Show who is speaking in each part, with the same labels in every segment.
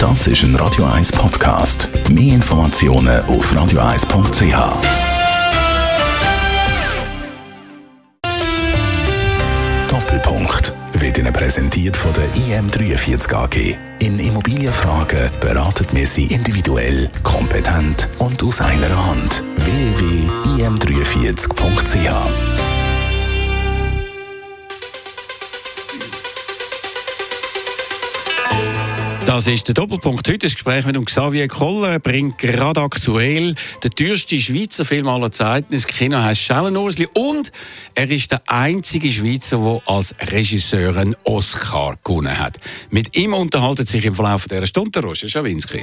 Speaker 1: Das ist ein Radio 1 Podcast. Mehr Informationen auf radio1.ch. Doppelpunkt wird Ihnen präsentiert von der IM43 AG. In Immobilienfragen beraten wir Sie individuell, kompetent und aus einer Hand. www.im43.ch
Speaker 2: Das ist der Doppelpunkt. Heute das Gespräch mit Xavier Koller bringt gerade aktuell den teuersten Schweizer Film aller Zeiten ins Kino, heißt Schellenursli. Und er ist der einzige Schweizer, der als Regisseur einen Oscar gewonnen hat. Mit ihm unterhaltet sich im Verlauf dieser Stunde Roger Schawinski.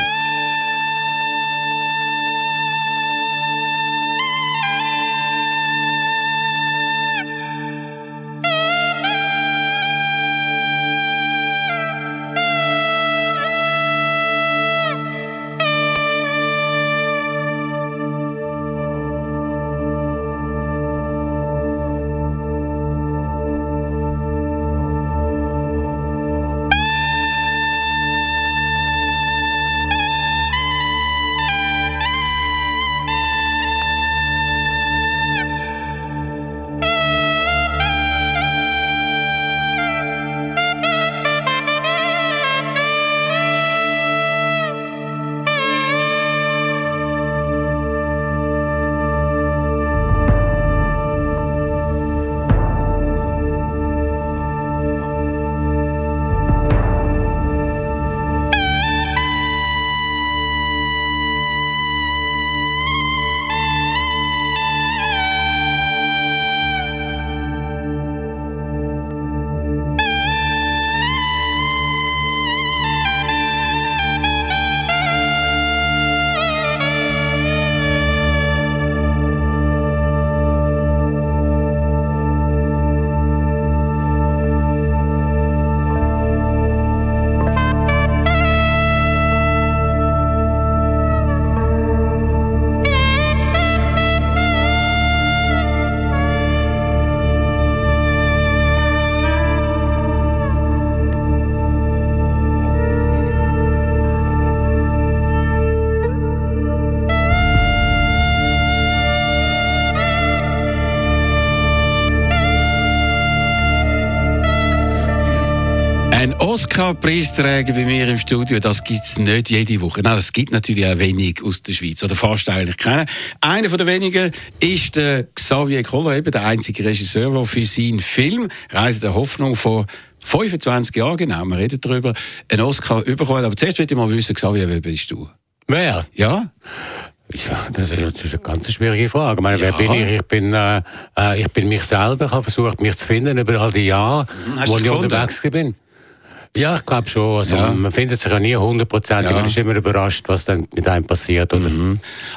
Speaker 2: Ein Oscar-Preisträger bei mir im Studio, das gibt es nicht jede Woche. Nein, es gibt natürlich auch wenig aus der Schweiz, oder fast eigentlich keinen. Einer von den wenigen ist der Xavier Koller, eben der einzige Regisseur, der für seinen Film Reise der Hoffnung vor 25 Jahren, genau, wir reden darüber, einen Oscar bekommen. Aber zuerst möchte ich mal wissen, Xavier, wer bist du?
Speaker 3: Wer?
Speaker 2: Ja?
Speaker 3: Ja, das ist eine ganz schwierige Frage. Ich meine,
Speaker 2: Ja.
Speaker 3: wer bin ich? Ich bin, äh, äh, ich bin mich selber. Ich habe versucht, mich zu finden über all die Jahre,
Speaker 2: hast
Speaker 3: wo ich
Speaker 2: gefunden?
Speaker 3: unterwegs bin. Ja, ich glaube schon. Also,
Speaker 2: Ja.
Speaker 3: Man findet sich ja nie hundertprozentig.
Speaker 2: Ja.
Speaker 3: Man ist immer überrascht, was dann mit einem passiert. Oder?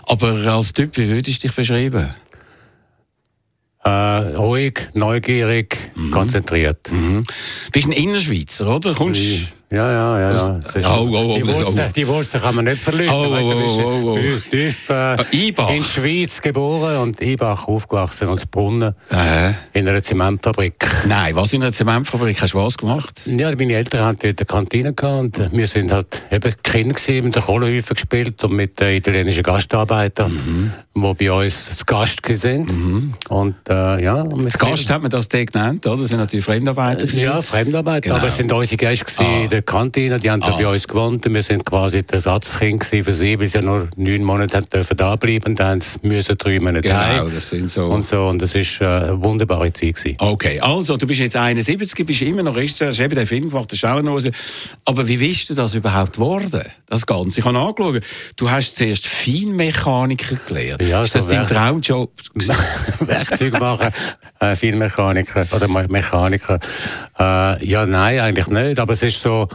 Speaker 2: Aber als Typ, wie würdest du dich beschreiben?
Speaker 3: Äh, ruhig, neugierig,
Speaker 2: Mhm.
Speaker 3: konzentriert.
Speaker 2: Bist ein Innerschweizer, oder? Kommst
Speaker 3: Ja, ja, ja. ja. Ist-
Speaker 2: Oh, oh, oh,
Speaker 3: die,
Speaker 2: oh, oh.
Speaker 3: die Wurzeln kann man nicht verlieren.
Speaker 2: Oh, oh, oh, oh, oh.
Speaker 3: tief- tief äh,
Speaker 2: Ah,
Speaker 3: in der Schweiz geboren und Ibach aufgewachsen als Brunnen
Speaker 2: Äh,
Speaker 3: in einer Zementfabrik.
Speaker 2: nein, was in einer Zementfabrik hast du was gemacht?
Speaker 3: Ja, meine Eltern hatten dort eine Kantine gehabt und wir sind halt eben Kinder gewesen, mit den Kohlenhäufen gespielt und mit den italienischen Gastarbeitern, die bei uns zu Gast gewesen sind. Und äh, ja,
Speaker 2: Als Gast hat man das den genannt, oder? Das sind natürlich Fremdarbeiter. gewesen.
Speaker 3: Ja, Fremdarbeiter,
Speaker 2: Genau.
Speaker 3: aber es sind unsere Gäste gewesen
Speaker 2: Ah.
Speaker 3: Der Kantine, die haben da
Speaker 2: Ah.
Speaker 3: bei uns gewohnt wir sind quasi das Ersatzkind für sie, weil sie nur neun Monate dürfen da bleiben, dann müssen drei Monate
Speaker 2: Genau,
Speaker 3: heim
Speaker 2: das sind so.
Speaker 3: und so und das ist äh, eine wunderbare Zeit gewesen.
Speaker 2: Okay, also du bist jetzt 71, bist immer noch Regisseur, hast eben den Film gemacht, der Schauenhose. Aber wie bist du das überhaupt geworden, das Ganze? Ich habe angeschaut, du hast zuerst Feinmechaniker gelernt.
Speaker 3: Ja,
Speaker 2: ist
Speaker 3: so
Speaker 2: das dein
Speaker 3: wär's.
Speaker 2: Traumjob?
Speaker 3: Werkzeug machen, äh, viel Mechaniker oder Me- Mechaniker. Äh, ja, nein, eigentlich nicht. Aber es ist so,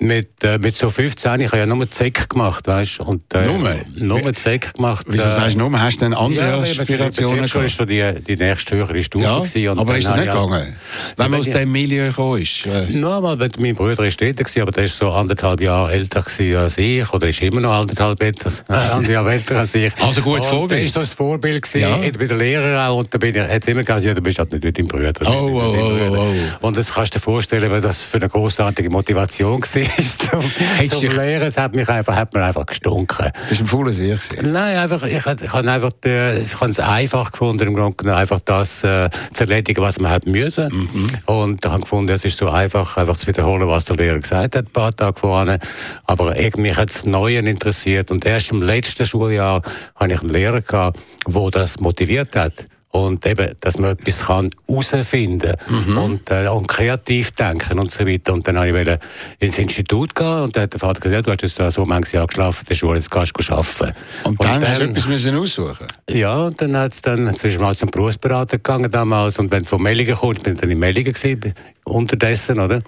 Speaker 3: mit, äh, mit so 15, ich habe ja nur Zeck gemacht, weißt du? Äh,
Speaker 2: Nur?
Speaker 3: Nur Zeck gemacht.
Speaker 2: Wieso
Speaker 3: äh,
Speaker 2: sagst du nur, hast du denn andere
Speaker 3: ja,
Speaker 2: Aspirationen
Speaker 3: ist so die, die nächste höhere Stufe
Speaker 2: Ja,
Speaker 3: gewesen. Und
Speaker 2: aber ist das nicht gegangen? Wenn man aus
Speaker 3: Ja,
Speaker 2: dem Milieu gekommen ist? Äh,
Speaker 3: Nur mal, weil mein Bruder ist dort gewesen, aber der ist so anderthalb Jahre älter als ich, oder ist immer noch anderthalb älter, äh, anderthalb Jahre älter als ich.
Speaker 2: Also gutes Vorbild.
Speaker 3: Ist so das Vorbild gewesen,
Speaker 2: Ja.
Speaker 3: ja. bei der Lehrer auch, und da bin ich, immer gesagt, ja, du bist halt nicht dein Bruder. du bist
Speaker 2: Oh, oh, oh,
Speaker 3: Bruder.
Speaker 2: oh,
Speaker 3: Und das kannst du dir vorstellen, weil das für eine großartige Motivation gewesen. Ist zum, zum Lehren. Es hat mich einfach, hat mir einfach gestunken.
Speaker 2: Bist du ein fauler Sieg
Speaker 3: Nein, einfach, ich, ich habe einfach, äh, ich habe es einfach gefunden, im Grunde genommen einfach das äh, zu erledigen, was man hat müssen. Mhm. Und ich habe gefunden, es ist so einfach, einfach zu wiederholen, was der Lehrer gesagt hat, ein paar Tage vorher. Aber mich hat das Neue interessiert. Und erst im letzten Schuljahr hatte ich einen Lehrer gehabt, der das motiviert hat und eben, dass man etwas kann herausfinden mhm. und, äh, und kreativ denken und so weiter. Und dann wollte ich ins Institut gehen und dann hat der Vater gesagt, ja, du hast jetzt so manches Jahr geschlafen in der Schule, jetzt kannst du arbeiten.
Speaker 2: Und, und dann, dann hast du etwas müssen aussuchen
Speaker 3: Ja, und dann hat es dann, ist mal zum Berufsberater gegangen damals und wenn du von Mellingen kommst, bin ich dann in Mellingen gewesen, unterdessen, oder?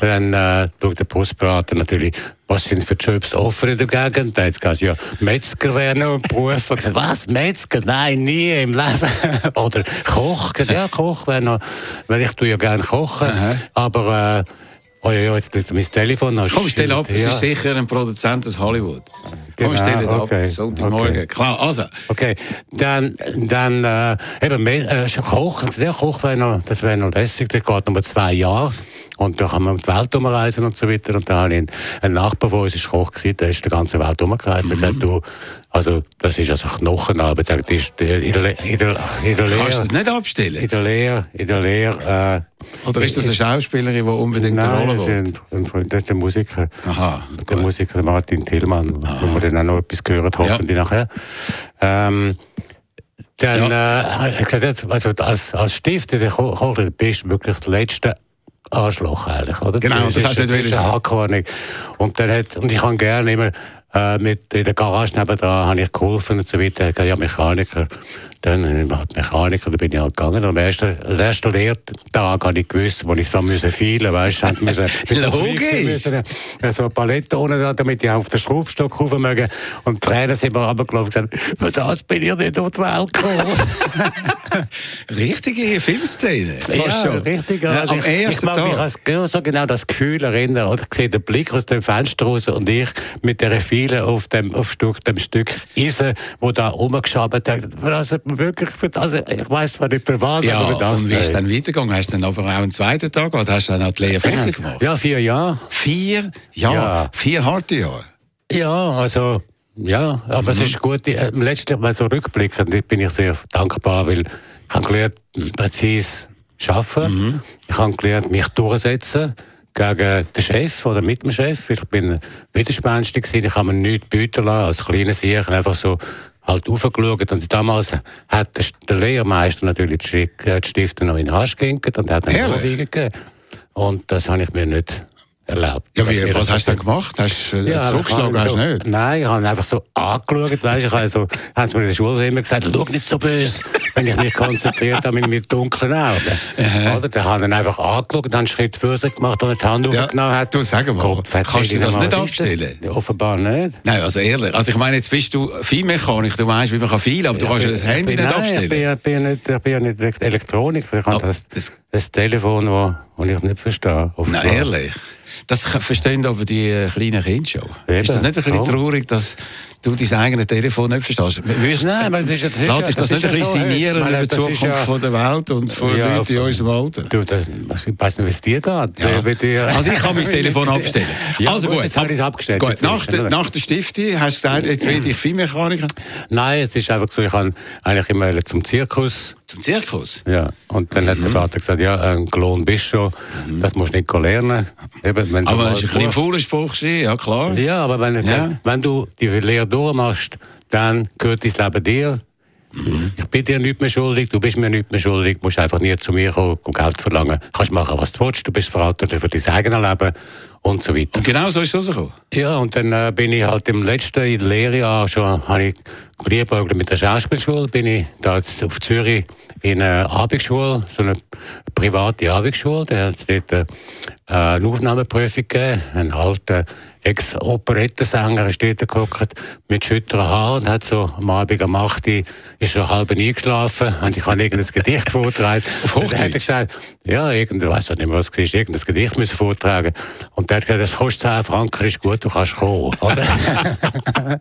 Speaker 3: Dann äh, schaut der Postberater natürlich, was sind für Jobs offen in der Gegend. Da hat gesagt, ja, Metzger wäre noch ein Beruf. Ich gesagt, was, Metzger? Nein, nie im Leben. Oder Koch. Ja, Koch wäre noch, weil ich tue ja gerne kochen. Aha. Aber, äh, Oh ja, jetzt tut mein Telefon
Speaker 2: an. Komm, stell ab, es ja. ist sicher ein Produzent aus Hollywood. Komm, genau, stell okay. ab, Sonntagmorgen. Okay. Klar, also.
Speaker 3: Okay, dann, dann äh, eben, äh, Koch, der Koch wäre noch, das wäre noch lässig, der geht noch zwei Jahre. Und da kann man die Welt umreisen und so weiter. Und da habe ich einen Nachbar von uns, ist Koch gewesen, der ist die ganze Welt umgereist. Mhm. Er hat gesagt, du, also, das ist also Knochenarbeit. Ist in der, in der, in der Lehre.
Speaker 2: Kannst du das nicht abstellen?
Speaker 3: In der Lehre, in der Lehre,
Speaker 2: äh, Oder ist das eine Schauspielerin, die unbedingt
Speaker 3: nein,
Speaker 2: eine Rolle
Speaker 3: will? Nein, das ist der Musiker. Aha. Der gut. Musiker Martin Tillmann, Aha. wo wir dann auch noch etwas gehört, hoffentlich ja. nachher. Ähm, dann, ja. äh, gesagt, also als, als Stifter der Kohle bist du wirklich das letzte Arschloch eigentlich, oder?
Speaker 2: Genau, das, das hast du nicht
Speaker 3: wieder Und, dann hat, und ich kann gerne immer äh, mit in der Garage nebenan habe ich geholfen und so weiter. Ich ja Mechaniker. Dann halt Mechaniker, da bin ich halt gegangen. Am ersten, ersten Lehrtag habe ich gewusst, wo ich da müssen feilen, weißt du, müssen,
Speaker 2: Logisch.
Speaker 3: müssen, äh, so eine Palette ohne da, damit ich auf den Schraubstock rauf mögen. Und die Tränen sind mir runtergelaufen und gesagt, für das bin ich nicht auf die Welt gekommen.
Speaker 2: Richtige Filmszene.
Speaker 3: Ja, schon. richtig. Ja, also am ich, ersten ich mag mich an so genau das Gefühl erinnern. Oder ich sehe den Blick aus dem Fenster raus und ich mit der Viele auf dem, auf Stück, dem Stück Eisen, wo da rumgeschabt hat. Das wirklich für das, ich weiß zwar nicht für was,
Speaker 2: ja,
Speaker 3: aber für das.
Speaker 2: Und wie ist dann weitergegangen? Hast du dann aber auch einen zweiten Tag oder hast du dann auch die Lehre fertig gemacht?
Speaker 3: Ja, vier Jahre.
Speaker 2: Vier Jahre? Ja. Vier harte Jahre?
Speaker 3: Ja, also, ja, aber mhm. es ist gut. Äh, letztlich mal so rückblickend bin ich sehr dankbar, weil ich habe gelernt, präzise arbeiten. Mhm. Ich habe gelernt, mich durchsetzen gegen den Chef oder mit dem Chef. Ich bin widerspenstig gewesen. Ich habe mir nichts bieten lassen, als kleiner Sieg einfach so halt aufgeschaut. Und damals hat der Lehrmeister natürlich die Stifte noch in den Arsch gehängt und hat einen Vorwiegen gegeben. Und das habe ich mir nicht erlaubt.
Speaker 2: Ja, wie, was hast du denn gemacht? Hast du äh, ja, zurückgeschlagen? Hast so, nicht?
Speaker 3: Nein, ich habe einfach so angeschaut. Weißt, ich habe so, haben mir in der Schule immer gesagt, schau nicht so böse, wenn ich mich konzentriert habe mit, mit dunklen Augen. Oder? Dann habe ich einfach angeschaut, dann einen Schritt für sich gemacht und die Hand ja, aufgenommen. Hat.
Speaker 2: Du, sag mal, Kopf, kannst du das nicht abstellen?
Speaker 3: Ja, offenbar nicht.
Speaker 2: Nein, also ehrlich. Also ich meine, jetzt bist du Feinmechanik, du weißt, wie man kann feilen, aber du kannst bin, das Handy bin, nicht nein, abstellen.
Speaker 3: Ich bin, ich bin, nicht, ich bin nicht Elektroniker. Ich habe das, das Telefon, das ich nicht verstehe.
Speaker 2: Nein, ehrlich. Das verstehen aber die äh, kleinen Kinder schon. Eben. Ist das nicht ein bisschen oh. traurig, dass du dein eigenes Telefon nicht verstehst?
Speaker 3: Wirst, Nein, aber das ist, das ist,
Speaker 2: Lass dich das, das nicht ein bisschen sinnieren über die Zukunft ja, von der Welt und von ja, Leuten in unserem Alter?
Speaker 3: Du, das, ich weiß nicht, wie es dir geht.
Speaker 2: Ja. Also ich kann mein Telefon abstellen.
Speaker 3: Ja, also gut, jetzt habe ich es abgestellt.
Speaker 2: Gut. Nach, de, nach der Stiftung hast du gesagt, jetzt werde ich Feinmechaniker?
Speaker 3: Nein, es ist einfach so, ich kann eigentlich immer zum Zirkus
Speaker 2: zum Zirkus?
Speaker 3: Ja, und dann mhm. hat der mhm. Vater gesagt, ja, ein Klon bist du schon, mhm. das musst du nicht lernen.
Speaker 2: Eben, wenn aber das war ein, ein fauler Spruch, ja klar.
Speaker 3: Ja, aber wenn, ja. wenn du die Lehre durchmachst, dann gehört dein Leben dir. Mhm. Ich bin dir nicht mehr schuldig, du bist mir nicht mehr schuldig, du musst einfach nie zu mir kommen und Geld verlangen. Du kannst machen, was du willst, du bist verantwortlich für dein eigenes Leben und so weiter.
Speaker 2: Und genau so ist es rausgekommen?
Speaker 3: Ja, und dann äh, bin ich halt im letzten Lehrjahr schon, habe ich geliebäugelt mit der Schauspielschule, bin ich da auf Zürich in einer Abendschule, so eine private Abendschule, der hat dort äh, eine Aufnahmeprüfung gegeben, ein alter Ex-Operettensänger ist dort geguckt, mit schütteren Haaren und hat so am Abend um 8 Uhr ist er halb eingeschlafen und ich habe irgendein Gedicht vortragen. und dann hat er gesagt, ja, irgendein, weiß nicht mehr, was es war, irgendein Gedicht müssen vortragen. Und gesagt, das kostet 10 Franken, ist gut, du kannst kommen. Oder?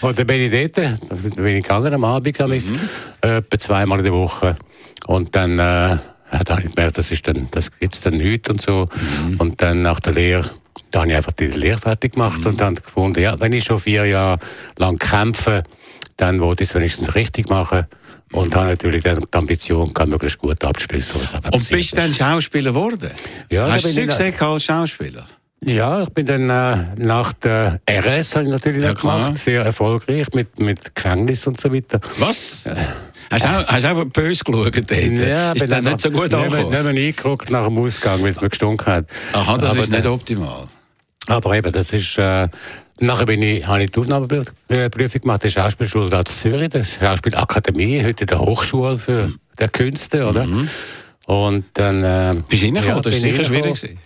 Speaker 3: und dann bin ich dort, bin ich gegangen am Abend, mhm. etwa zweimal in der Woche. Und dann, äh, da habe ich gemerkt, das, ist dann, das gibt es dann nicht und so. Mhm. Und dann nach der Lehre, da habe ich einfach die Lehre fertig gemacht mhm. und dann gefunden, ja, wenn ich schon vier Jahre lang kämpfe, dann wollte ich es wenigstens richtig machen. Und habe natürlich die Ambition, kann möglichst gut abschließen.
Speaker 2: Und bist du dann Schauspieler geworden? Ja, Hast du Success als Schauspieler?
Speaker 3: Ja, ich bin dann äh, nach der RS habe ich natürlich ja, gemacht, sehr erfolgreich mit, mit Gefängnis und so weiter.
Speaker 2: Was? Äh, hast du auch, hast auch böse geschaut dort? Ja,
Speaker 3: ist dann nicht so gut angekommen? Ich habe eingeguckt nach dem Ausgang, weil es mir gestunken hat.
Speaker 2: Aha, das aber ist nicht optimal.
Speaker 3: Aber eben, das ist... Äh, Nachher bin ich, habe ich die Aufnahmeprüfung gemacht, der Schauspielschule da in Zürich, der Schauspielakademie, heute der Hochschule für der Künste, oder? Mhm. Und dann... Äh,
Speaker 2: Bist du reingekommen? Ja, das war sicher schwierig. Gewesen.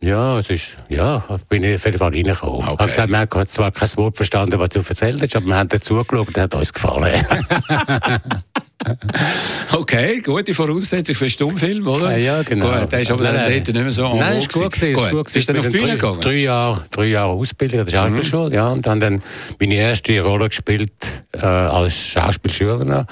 Speaker 3: Ja, es ist, ja, bin ich auf jeden Fall reingekommen. Okay. Ich habe gesagt, wir haben zwar kein Wort verstanden, was du erzählt hast, aber wir haben dazu geschaut und hat uns gefallen.
Speaker 2: okay, gute Voraussetzung für einen Stummfilm, oder?
Speaker 3: Ja, genau.
Speaker 2: Gut, der ist aber nein, dann nicht mehr so
Speaker 3: Nein, ist gut gewesen. Ist gut gewesen. Bist
Speaker 2: du dann auf die Bühne
Speaker 3: gegangen? Drei Jahre, drei Jahre Ausbildung, das ist auch mhm. ja. Und dann, dann meine erste Rolle gespielt, äh, als Schauspielschüler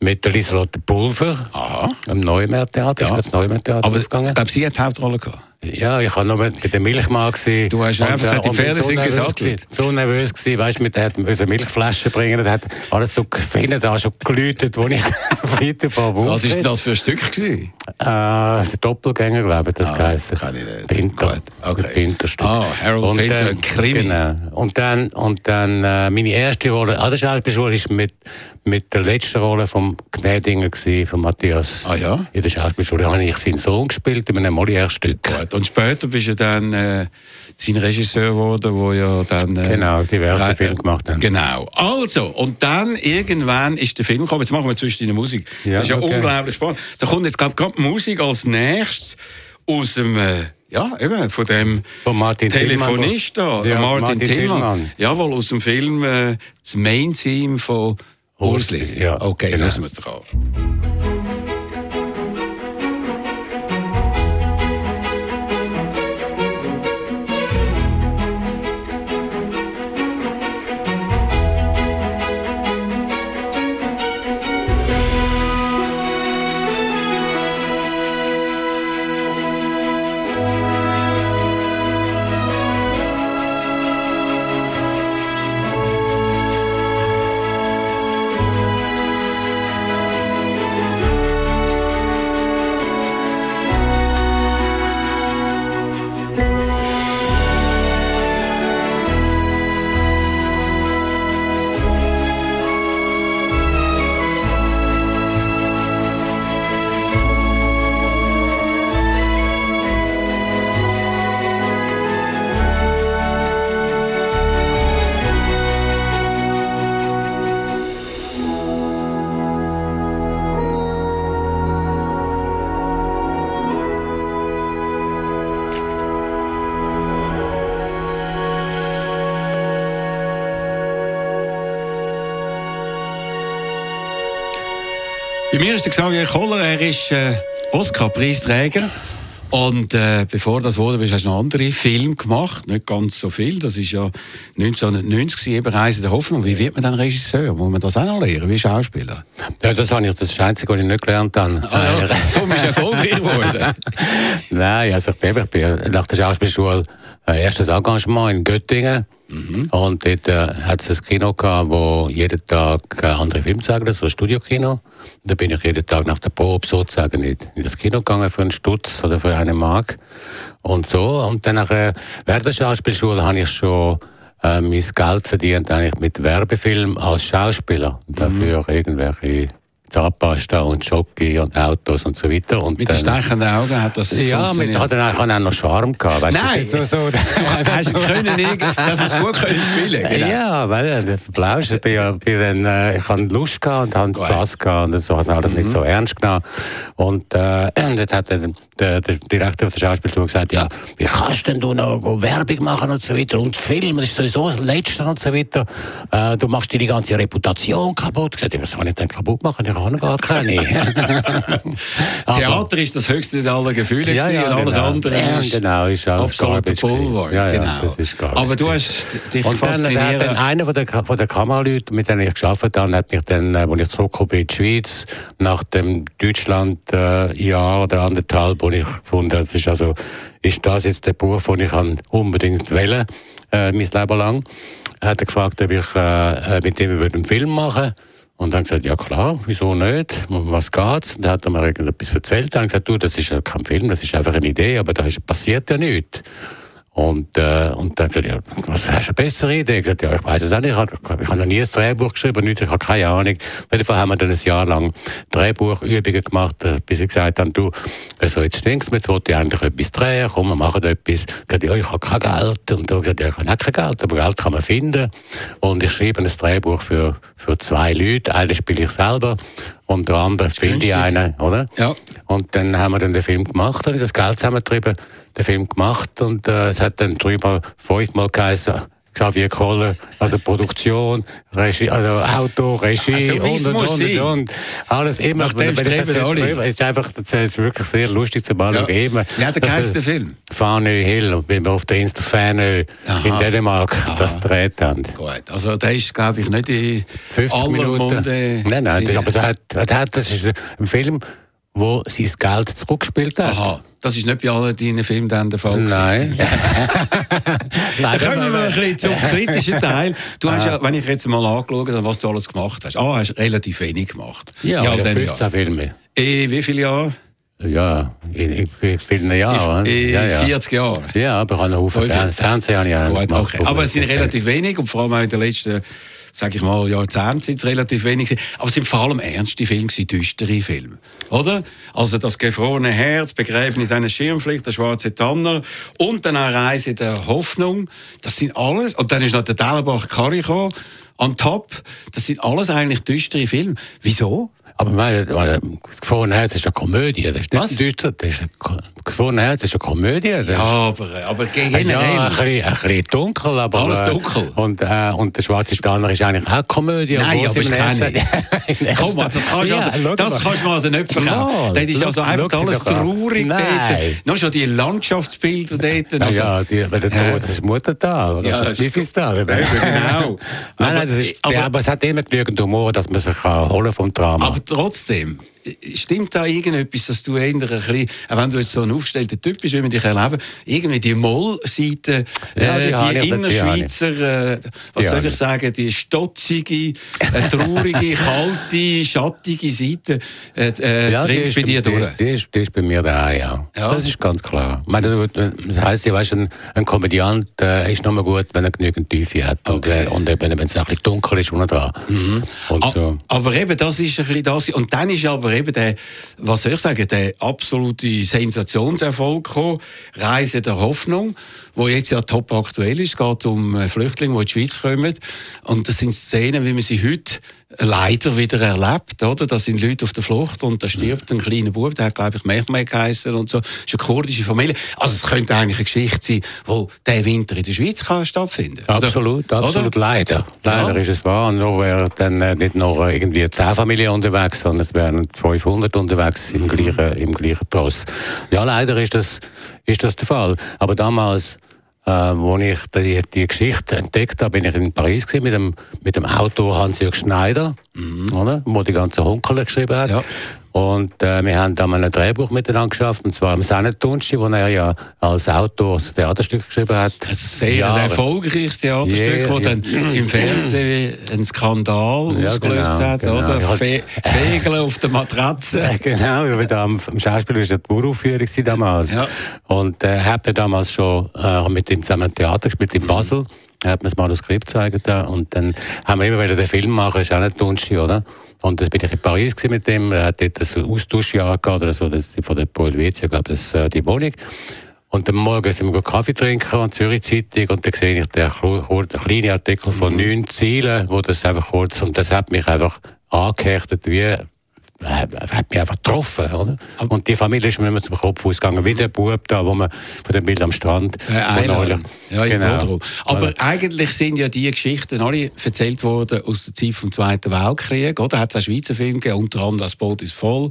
Speaker 3: mit der Lieselotte Pulver
Speaker 2: Aha.
Speaker 3: am Neumeertheater. Ja. Ist das Neumeertheater
Speaker 2: Aber ich glaube, sie hat die Hauptrolle gehabt.
Speaker 3: Ja, ich war noch bei der Milchmann. Gewesen.
Speaker 2: Du hast einfach gesagt, die Pferde sind gesagt.
Speaker 3: So nervös gewesen, weißt du, mit der eine Milchflasche bringen, der hat alles so gefällt, da schon geläutet, wo ich weiter von
Speaker 2: Was ist das für ein Stück gewesen?
Speaker 3: Äh, der Doppelgänger, glaube ich, das ah, geheißen.
Speaker 2: Kann ich nicht.
Speaker 3: Pinter.
Speaker 2: Okay.
Speaker 3: Pinterstück.
Speaker 2: Ah, Harold und Pinter,
Speaker 3: dann, Krimi. Genau. Und dann, und dann äh, meine erste Rolle an der Schauspielschule ist mit, mit der letzten Rolle vom Gnädinger gewesen, von Matthias.
Speaker 2: Ah ja?
Speaker 3: In der Schauspielschule habe ich seinen Sohn gespielt in einem Molière-Stück.
Speaker 2: Und später bist du dann äh, sein Regisseur geworden, wo ja dann...
Speaker 3: Äh, genau, diverse Filme gemacht hat.
Speaker 2: Genau. Also, und dann irgendwann ist der Film gekommen. Jetzt machen wir zwischen die Musik. Ja, das ist ja okay. unglaublich spannend. Da kommt jetzt gerade Musik als nächstes aus dem... Äh, ja, eben, von dem
Speaker 3: von Martin
Speaker 2: Telefonist
Speaker 3: da,
Speaker 2: ja, Martin, Martin Tillmann. Tillmann. Jawohl, aus dem Film äh, das Main-Theme von Ursli.
Speaker 3: Ja,
Speaker 2: okay, genau. lassen wir es doch an. Mir ist der Xavier Koller, er ist äh, Oscar-Preisträger. Und äh, bevor das wurde, hast du noch andere Filme gemacht, nicht ganz so viel. Das ist ja 1990 eben Reise der Hoffnung. Wie wird man dann Regisseur? Muss man das auch noch lernen, wie Schauspieler?
Speaker 3: Ja, das habe ich, das ist das Einzige, was ich nicht gelernt habe.
Speaker 2: Ah, ja. Bist du erfolgreich geworden.
Speaker 3: Nein, also ich bin, ich bin nach der Schauspielschule äh, erstes Engagement in Göttingen. Mhm. Und dort äh, hat es ein Kino gehabt, wo jeden Tag äh, andere Filme zeigen, das war ein Studiokino. Da bin ich jeden Tag nach der Probe sozusagen in, in das Kino gegangen für einen Stutz oder für einen Mark. Und so. Und dann nachher, während der Schauspielschule habe ich schon äh, mein Geld verdient eigentlich mit Werbefilm als Schauspieler. Mhm. Dafür irgendwelche Zahnpasta und Schoki und Autos und so weiter. Und
Speaker 2: mit den stechenden Augen hat das
Speaker 3: Ja, mit, hat dann auch noch Charme gehabt.
Speaker 2: Weißt, Nein! So, so, hast du können, das hast gut können spielen
Speaker 3: genau. Ja, weil der Blausch, ich, bin dann, äh, ich hatte Lust gehabt und hatte Spass gehabt und so, habe alles mhm. nicht so ernst genommen. Und äh, dort hat der der, der Direktor der Schauspielschule gesagt, ja, wie kannst denn du noch Werbung machen und so weiter und filmen, das ist sowieso das Letzte und so weiter. Äh, du machst dir die ganze Reputation kaputt. Ich gesagt, was soll ich denn kaputt machen? Ich habe gar keine.
Speaker 2: Theater ist das höchste aller Gefühle
Speaker 3: ja, ja,
Speaker 2: und alles
Speaker 3: genau.
Speaker 2: andere
Speaker 3: ja,
Speaker 2: ist
Speaker 3: genau, ist
Speaker 2: absoluter Pulver.
Speaker 3: Ja, ja,
Speaker 2: genau. Aber du hast dich
Speaker 3: und dann,
Speaker 2: fasziniert.
Speaker 3: dann einer von der, von der Kameraleuten, mit denen ich gearbeitet habe, hat mich dann, als ich zurückgekommen bin in die Schweiz, nach dem Deutschland-Jahr äh, oder anderthalb, wo ich gefunden habe, das ist also, ist das jetzt der Beruf, den ich unbedingt wählen äh, mein Leben lang, hat er gefragt, ob ich äh, mit dem einen Film machen würde. Und dann gesagt, ja klar, wieso nicht? Um was geht's? Und dann hat er mir irgendetwas erzählt. Dann gesagt, du, das ist ja kein Film, das ist einfach eine Idee, aber da ist, passiert ja nichts. Und, äh, und dann gesagt, ja, was hast du eine bessere Idee? Ich gesagt, ja, ich weiß es auch nicht. Ich habe, ich habe noch nie ein Drehbuch geschrieben, nicht, ich habe keine Ahnung. Auf jeden Fall haben wir dann ein Jahr lang Drehbuchübungen gemacht, bis sie gesagt haben, du, also jetzt stinkst mir, jetzt wollte ich eigentlich etwas drehen, komm, wir machen etwas. Ich gesagt, ja, ich habe kein Geld. Und dann gesagt, ja, ich habe kein Geld, aber Geld kann man finden. Und ich schreibe ein Drehbuch für, für zwei Leute. Einen spiele ich selber und der andere finde ich einen, oder?
Speaker 2: Ja.
Speaker 3: Und dann haben wir dann den Film gemacht, habe ich das Geld zusammengetrieben, den Film gemacht und äh, es hat dann drüber fünfmal geheißen, Xavier Koller, also Produktion, Regie, also Auto, Regie
Speaker 2: Also,
Speaker 3: und, und, und, und, und. Alles immer.
Speaker 2: Nach dem
Speaker 3: das
Speaker 2: alle.
Speaker 3: Es ist einfach, das ist wirklich sehr lustig zu anschauen.
Speaker 2: Ja.
Speaker 3: Immer,
Speaker 2: hat der
Speaker 3: äh,
Speaker 2: der Film?
Speaker 3: Fanø Hill, und wenn wir auf der Insel
Speaker 2: Aha.
Speaker 3: in Dänemark das
Speaker 2: Aha.
Speaker 3: gedreht haben.
Speaker 2: Gut, also der ist, glaube ich, nicht in
Speaker 3: 50
Speaker 2: aller
Speaker 3: Minuten.
Speaker 2: Munde
Speaker 3: nein, nein, aber der hat, der hat, das ist ein Film, wo sein Geld zurückgespielt hat.
Speaker 2: Aha, das ist nicht bei allen deinen Filmen dann der Fall.
Speaker 3: Nein.
Speaker 2: Da kommen wir mal ein bisschen zum kritischen Teil. Du hast ja, wenn ich jetzt mal angeschaut habe, was du alles gemacht hast. Ah, hast relativ wenig gemacht.
Speaker 3: Ja,
Speaker 2: ja
Speaker 3: ja
Speaker 2: dann
Speaker 3: 15 Filme.
Speaker 2: Eh, wie viele Jahre?
Speaker 3: Ja, in, in, in vielen Jahren. Ja, ja.
Speaker 2: 40 Jahre.
Speaker 3: Ja, aber ich habe einen Haufen Fernsehen habe ich auch gemacht.
Speaker 2: okay. Aber es sind relativ wenig und vor allem auch in den letzten, sage ich mal, Jahrzehnten sind es relativ wenig. gewesen. Aber es sind vor allem ernste Filme, düstere Filme. Oder? Also das gefrorene Herz, Begräbnis eines Schirmpflicht, der schwarze Tanner und dann eine Reise der Hoffnung. Das sind alles. Und dann ist noch der Dellenbach Karri on top. Das sind alles eigentlich düstere Filme. Wieso?
Speaker 3: Aber meine, meine, das gefrorene Herz ist eine Komödie. Das ist nicht
Speaker 2: Was?
Speaker 3: düster. Das ist ein gefrorene Herz ist eine Komödie. Das
Speaker 2: Ja, aber, aber
Speaker 3: ist,
Speaker 2: generell.
Speaker 3: ja, ein bisschen, ein bisschen dunkel, aber...
Speaker 2: Alles
Speaker 3: äh,
Speaker 2: dunkel.
Speaker 3: Und, äh, und der schwarze Stanner ist eigentlich auch Komödie.
Speaker 2: Nein, aber ist keine. Komm, also, das kannst du
Speaker 3: Ja,
Speaker 2: also, das
Speaker 3: mal.
Speaker 2: kannst mir also nicht verkaufen.
Speaker 3: Mal,
Speaker 2: das ist also einfach alles traurig
Speaker 3: Nein.
Speaker 2: dort. Nur schon die Landschaftsbilder dort.
Speaker 3: Ja,
Speaker 2: Also,
Speaker 3: ja, die, der
Speaker 2: Ja.
Speaker 3: Tod, das ist Muttertal?
Speaker 2: Ja,
Speaker 3: das
Speaker 2: das
Speaker 3: ist
Speaker 2: ist
Speaker 3: Business-Tal.
Speaker 2: genau.
Speaker 3: Nein, nein, das ist,
Speaker 2: Aber-
Speaker 3: aber, aber es hat immer genügend Humor, dass man sich holen vom Drama.
Speaker 2: Trotzdem, stimmt da irgendetwas, dass du eher ein bisschen, auch wenn du jetzt so ein aufgestellter Typ bist, wie wir dich erleben, irgendwie die Mollseite,
Speaker 3: Ja,
Speaker 2: äh,
Speaker 3: die habe
Speaker 2: die,
Speaker 3: die.
Speaker 2: Innerschweizer, äh, was
Speaker 3: Die
Speaker 2: soll ich sagen, die stotzige, äh, traurige, kalte, schattige Seite äh, äh,
Speaker 3: ja, ist,
Speaker 2: bei dir
Speaker 3: die,
Speaker 2: durch.
Speaker 3: ist, die, ist, die ist bei mir da, ja.
Speaker 2: Ja.
Speaker 3: Das ist ganz klar. Ich meine, das heisst, ja, weißt, ein, ein Komödiant äh, ist nur gut, wenn er genügend Tiefe hat. Und,
Speaker 2: Okay.
Speaker 3: äh, und eben, wenn es ein bisschen dunkel ist, unten dran. Und
Speaker 2: A-
Speaker 3: so.
Speaker 2: Aber eben, das ist ein bisschen das. Und dann ist aber eben der, was soll ich sagen, der absolute Sensationserfolg gekommen. Reise der Hoffnung, wo jetzt ja top aktuell ist. Es geht um äh, Flüchtlinge, die in die Schweiz kommen. Und das sind Szenen, wie man sie heute leider wieder erlebt, oder? Da sind Leute auf der Flucht und da stirbt ein kleiner Bub, der hat, glaube ich, Mehmet geheißen und so. Das ist eine kurdische Familie. Also es könnte eigentlich eine Geschichte sein, wo der Winter in der Schweiz kann stattfinden oder?
Speaker 3: Absolut, absolut
Speaker 2: Oder?
Speaker 3: leider. Leider
Speaker 2: Ja.
Speaker 3: ist es wahr. Nur wäre dann äh, nicht noch irgendwie 10 Familien unterwegs, sondern es wären 500 unterwegs im gleichen, im gleichen Tross. Ja, leider ist das, ist das der Fall. Aber damals, äh, wo ich die, die Geschichte entdeckt habe, bin ich in Paris gewesen, mit dem, mit dem Autor Hans-Jürg Schneider, oder? Wo die ganze Hunkerle geschrieben hat.
Speaker 2: Mhm. Ja.
Speaker 3: Und äh, wir haben dann ein Drehbuch miteinander geschafft, und zwar am Sennetunschi, wo er ja als Autor das Theaterstück geschrieben hat.
Speaker 2: Ein sehr
Speaker 3: Jahre.
Speaker 2: erfolgreiches Theaterstück,
Speaker 3: Ja,
Speaker 2: das dann im Fernsehen einen Skandal
Speaker 3: Ja,
Speaker 2: ausgelöst
Speaker 3: genau,
Speaker 2: hat,
Speaker 3: genau.
Speaker 2: oder?
Speaker 3: Ich
Speaker 2: Fe Fegeln auf der Matratze.
Speaker 3: Äh, Genau, weil da am, am Schauspiel war ja die Uraufführung gewesen damals.
Speaker 2: Ja.
Speaker 3: Und er äh, hat mir damals schon äh, mit ihm zusammen Theater gespielt in Basel. Er hat mir das Manuskript gezeigt. da. Und dann haben wir immer wieder den Film machen, ist auch nicht Dunschi, oder? Und das bin ich in Paris mit dem. Er hat dort ein Austauschjahr gehabt oder so, das ist von der Paul Helvetia, glaube das äh, die Wohnung. Und am Morgen sind wir Kaffee trinken und Zürich Zeitung und dann sehe ich den, kle- den kleinen Artikel von neun Zielen, wo das einfach kurz, und das hat mich einfach angehechtet wie hat mich einfach getroffen, oder? Und die Familie ist mir immer zum Kopf ausgegangen, wie der Bub da, wo man von dem Bild am Strand.
Speaker 2: Äh, Eiler. Ja, genau. Aber ja. eigentlich sind ja die Geschichten alle erzählt worden aus der Zeit vom Zweiten Weltkrieg, oder? Hat es auch Schweizer Filme gegeben, unter anderem «Das Boot ist voll»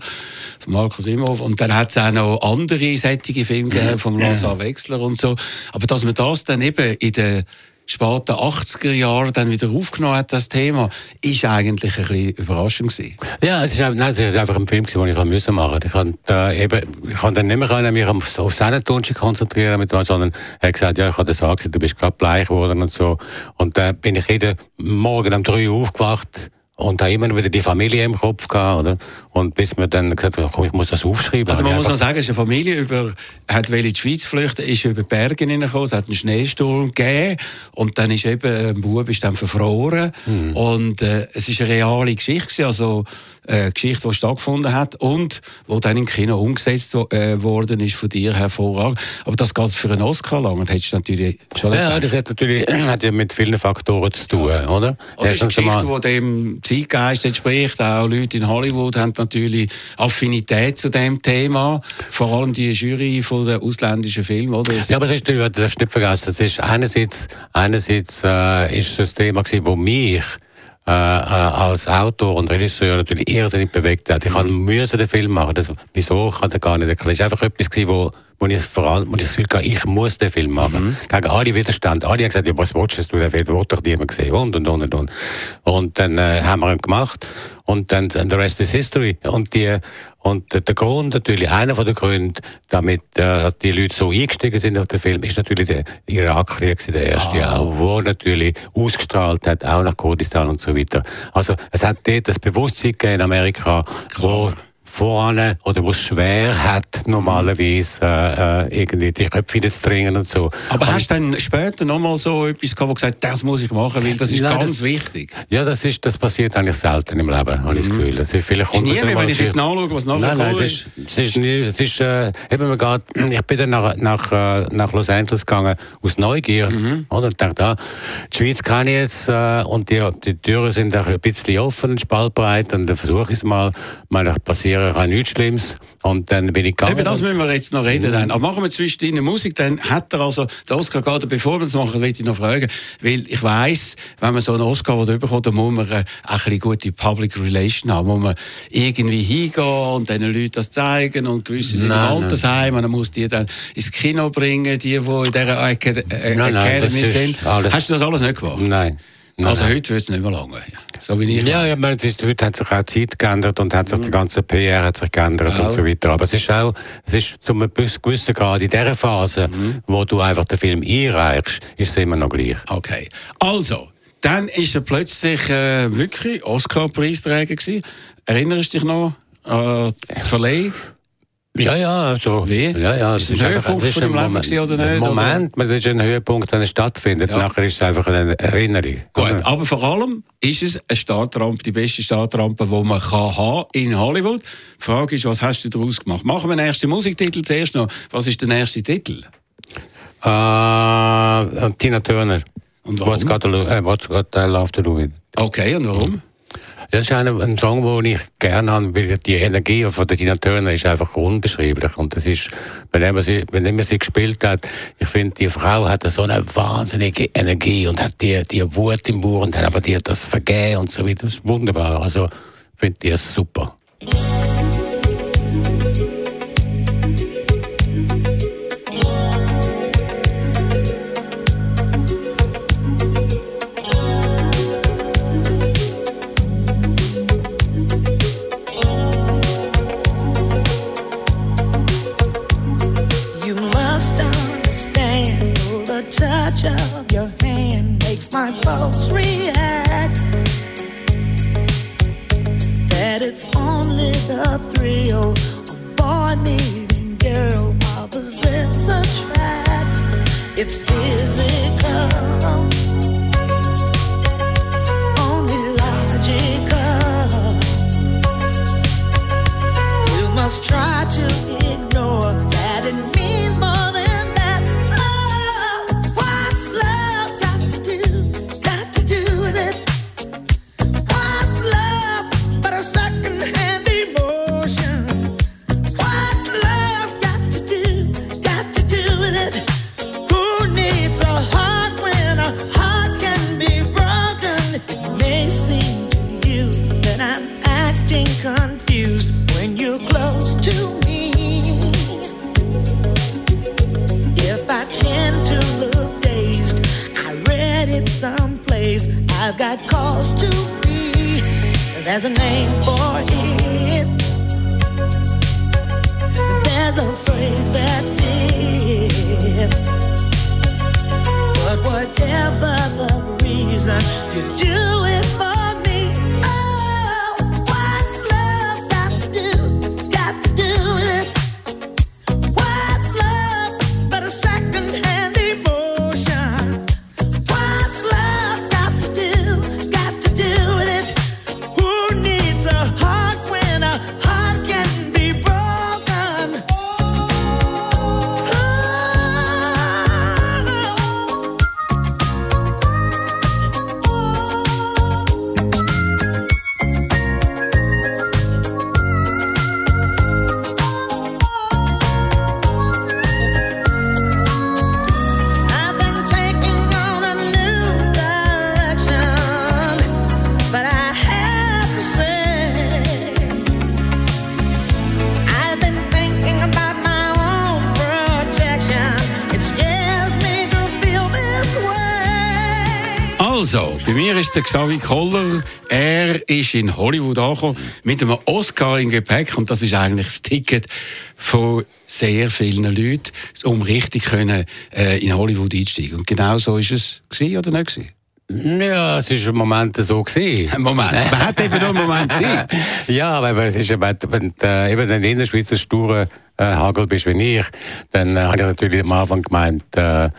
Speaker 2: von Markus Imhoff. Und dann hat es auch noch andere sättige Filme gegeben, von Lazar Wechsler und so. Aber dass man das dann eben in der späten 80er Jahren dann wieder aufgenommen hat, das Thema, ist eigentlich ein bisschen überraschend gewesen.
Speaker 3: Ja, es ist, nein, es ist einfach ein Film, den ich machen Ich kann, äh, eben, ich kann dann nicht mehr mich auf, auf seine Tonschen konzentrieren, mit, sondern er hat gesagt, ja, ich habe das gesagt, du bist gerade bleich geworden und so. Und dann äh, bin ich jeden Morgen um drei Uhr aufgewacht, und habe immer wieder die Familie im Kopf gehabt, oder? Und bis wir dann gesagt haben, komm, ich muss das aufschreiben.
Speaker 2: Also man muss noch sagen, es ist eine Familie, über, hat in die Schweiz flüchten, ist über die Berge hineingekommen, es hat einen Schneesturm gegeben und dann ist eben, ein Bub ist dann verfroren mhm. und äh, es ist eine reale Geschichte, also äh, Geschichte, die stattgefunden hat und wo dann im Kino umgesetzt äh, worden ist von dir hervorragend. Aber das geht für einen Oscar lang und hättest natürlich
Speaker 3: schon Ja, das hat natürlich hat ja mit vielen Faktoren zu tun, ja. oder?
Speaker 2: Oder ist eine Geschichte, die dem Zeitgeist entspricht. Auch Leute in Hollywood haben natürlich Affinität zu dem Thema. Vor allem die Jury von den ausländischen Filmen, oder?
Speaker 3: Ja, aber das ist, du darfst nicht vergessen, es ist einerseits, einerseits äh, ist das Thema wo mich äh, äh, als Autor und Regisseur natürlich irrsinnig bewegt hat. Ich mhm. musste den Film machen. Das, wieso kann ich gar nicht erklären. Es war einfach etwas, gewesen, wo, wo ich, vor allem, wo ich das Gefühl hatte, ich muss den Film machen. Mhm. Gegen alle Widerstand. Alle haben gesagt, ja, was willst du, den Film wird doch niemand gesehen. Und, und, und, und. Und dann äh, haben wir ihn gemacht. Und dann, dann the rest is history. Und die, und der Grund natürlich, einer von den Gründen, damit äh, die Leute so eingestiegen sind auf den Film, ist natürlich der Irakkrieg, der erste ah. auch, wo natürlich ausgestrahlt hat, auch nach Kurdistan und so weiter. Also es hat dort das Bewusstsein gegeben in Amerika, Klar. wo vorne oder wo es schwer hat, normalerweise äh, äh irgendwie die Köpfe zu dringen und so.
Speaker 2: Aber und, hast du dann später nochmal so etwas gehabt, wo gesagt das muss ich machen, weil das ist nein, ganz
Speaker 3: das,
Speaker 2: wichtig?
Speaker 3: Ja, das, ist, das passiert eigentlich selten im Leben, habe ich das mhm. Gefühl. Das
Speaker 2: ist, vielleicht ist nie mehr, wenn ich jetzt nachschaue, was nachher
Speaker 3: nein, nein, es ist. Es ist, nie, es ist äh, eben, man geht, ich bin dann nach, nach, äh, nach Los Angeles gegangen, aus Neugier, mhm. oder? Und dachte, ah, die Schweiz kann ich jetzt, äh, und die, die Türen sind auch ein bisschen offen und spaltbreit, und dann versuche ich es mal, mal passieren passieren kann nichts Schlimmes. Und dann bin ich gegangen.
Speaker 2: Über das müssen wir jetzt noch reden. Mhm. Aber machen wir zwischendrin Musik, dann hat er also, der Oscar gerade bevor wir das machen, will ich noch fragen, weil ich weiss, wenn man so einen Oscar bekommt, dann muss man äh, ein bisschen gute Public Relation haben, muss man irgendwie hingehen und den Leuten das zeigen und gewisse sind im Altersheim und dann muss die dann ins Kino bringen, die, die in dieser Academy nein, nein, sind. Hast du das alles nicht gemacht?
Speaker 3: Nein.
Speaker 2: Nein, also nein. heute wird es nicht mehr lange. So wie ich
Speaker 3: ja, ja meine, ist, heute hat sich auch die Zeit geändert und hat sich mhm. die ganze PR hat sich geändert auch. und so weiter. Aber es ist auch, es ist zu einem gewissen Grad in dieser Phase, mhm. wo du einfach den Film einreichst, ist es immer noch gleich.
Speaker 2: Okay. Also, dann ist er plötzlich äh, wirklich Oscar-Preisträger gewesen. Erinnerst du dich noch an die Verleihung?
Speaker 3: Ja, ja, so.
Speaker 2: Wie?
Speaker 3: Ja, ja.
Speaker 2: Ein Höhepunkt deinem Leben gewesen, oder nicht?
Speaker 3: Moment, das ist ein Höhepunkt, wenn es stattfindet. Ja. Nachher ist es einfach eine Erinnerung.
Speaker 2: Gut, aber vor allem ist es eine Startrampe, die beste Startrampe, die man kann haben in Hollywood. Die Frage ist, was hast du daraus gemacht? Machen wir den ersten Musiktitel zuerst noch. Was ist der erste Titel?
Speaker 3: Uh, Tina Turner.
Speaker 2: Und warum? What's
Speaker 3: got, to, uh, what's got I love to do with.
Speaker 2: Okay, und warum?
Speaker 3: Das ist ein, ein Song, den ich gerne habe, weil die Energie von der Tina Turner ist einfach unbeschreiblich. Und das ist, wenn man sie, wenn man sie gespielt hat, ich finde, die Frau hat so eine wahnsinnige Energie und hat die, die Wut im Bauch und hat aber die das Vergehen und so weiter. Das ist wunderbar. Also, finde die ist super.
Speaker 4: touch of your hand makes my pulse react. That it's only the thrill of boy meeting girl while the
Speaker 2: sense attract. It's physical. Der Xavi Koller. Er ist in Hollywood angekommen mit einem Oscar im Gepäck und das ist eigentlich das Ticket von sehr vielen Leuten, um richtig können, äh, in Hollywood einzusteigen. Und genau so ist es gewesen oder nicht gewesen?
Speaker 3: Ja, es ist im Moment so gewesen.
Speaker 2: Ein Moment, man hat eben nur einen Moment Zeit.
Speaker 3: ja, weil es ist eben, wenn du äh, eben ein Innerschweizer sture äh, Hagel bist wie ich, dann äh, habe ich natürlich am Anfang gemeint, äh,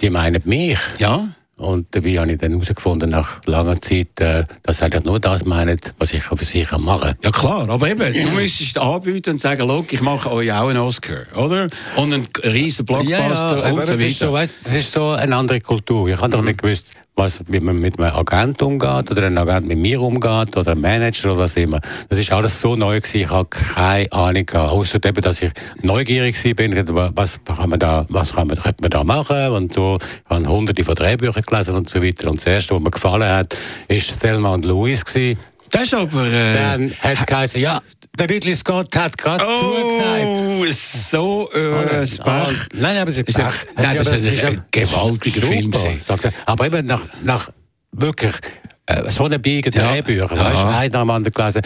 Speaker 3: die meinen mich.
Speaker 2: Ja,
Speaker 3: Und dabei habe ich dann herausgefunden, nach langer Zeit, äh, dass sie eigentlich nur das meinen, was ich für sie kann machen
Speaker 2: ja klar, aber eben, du müsstest anbieten und sagen, look, ich mache euch auch einen Oscar, oder? Und einen riesen Blockbuster
Speaker 3: aber
Speaker 2: und so
Speaker 3: das ist so,
Speaker 2: weiter.
Speaker 3: weißt, das ist so eine andere Kultur. Ich habe doch nicht gewusst, was, wie man mit einem Agent umgeht oder ein Agent mit mir umgeht oder ein Manager oder was immer. Das ist alles so neu gewesen. Ich habe keine Ahnung gehabt. Außer eben, dass ich neugierig gewesen bin. Was kann man da, was kann man, könnte man da machen? Und so. Ich habe hunderte von Drehbüchern gelesen und so weiter. Und das erste, was mir gefallen hat, ist Thelma und Louise gewesen.
Speaker 2: Das ist aber... Äh,
Speaker 3: Dann hat es geheißen, ja, der Ridley Scott hat gerade zugesagt.
Speaker 2: oh, so äh, ein
Speaker 3: Ah,
Speaker 2: Pech.
Speaker 3: nein, aber es ist Pech.
Speaker 2: nein,
Speaker 3: Es
Speaker 2: das
Speaker 3: aber-
Speaker 2: ist ein gewaltiger Film gewesen.
Speaker 3: er. Aber eben nach, nach wirklich äh, so einer Biege
Speaker 2: Ja.
Speaker 3: Drehbücher,
Speaker 2: Ja.
Speaker 3: weißt du, einer am anderen gelesen.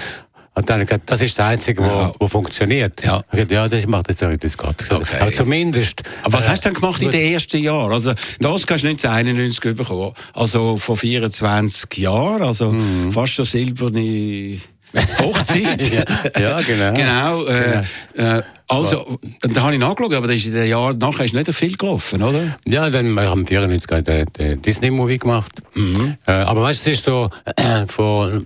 Speaker 3: Und dann gedacht, das ist das Einzige,
Speaker 2: Ja.
Speaker 3: wo funktioniert.
Speaker 2: Ja.
Speaker 3: Ich dachte, ja, das macht jetzt der Ridley Scott.
Speaker 2: Okay.
Speaker 3: Aber zumindest.
Speaker 2: Aber was
Speaker 3: äh,
Speaker 2: hast du dann gemacht in den ersten Jahren? Also, das kannst du 1991 bekommen. Also vor 24 Jahren, also
Speaker 3: Mhm.
Speaker 2: fast so silberne Hochzeit.
Speaker 3: ja, ja, genau.
Speaker 2: Genau. Äh, äh, also, da habe ich nachgeschaut, aber das ist in den Jahren nachher ist nicht viel gelaufen, oder?
Speaker 3: Ja, dann wir haben 94 den, den Disney-Movie gemacht.
Speaker 2: Mhm.
Speaker 3: Äh, aber weißt du, es ist so, von,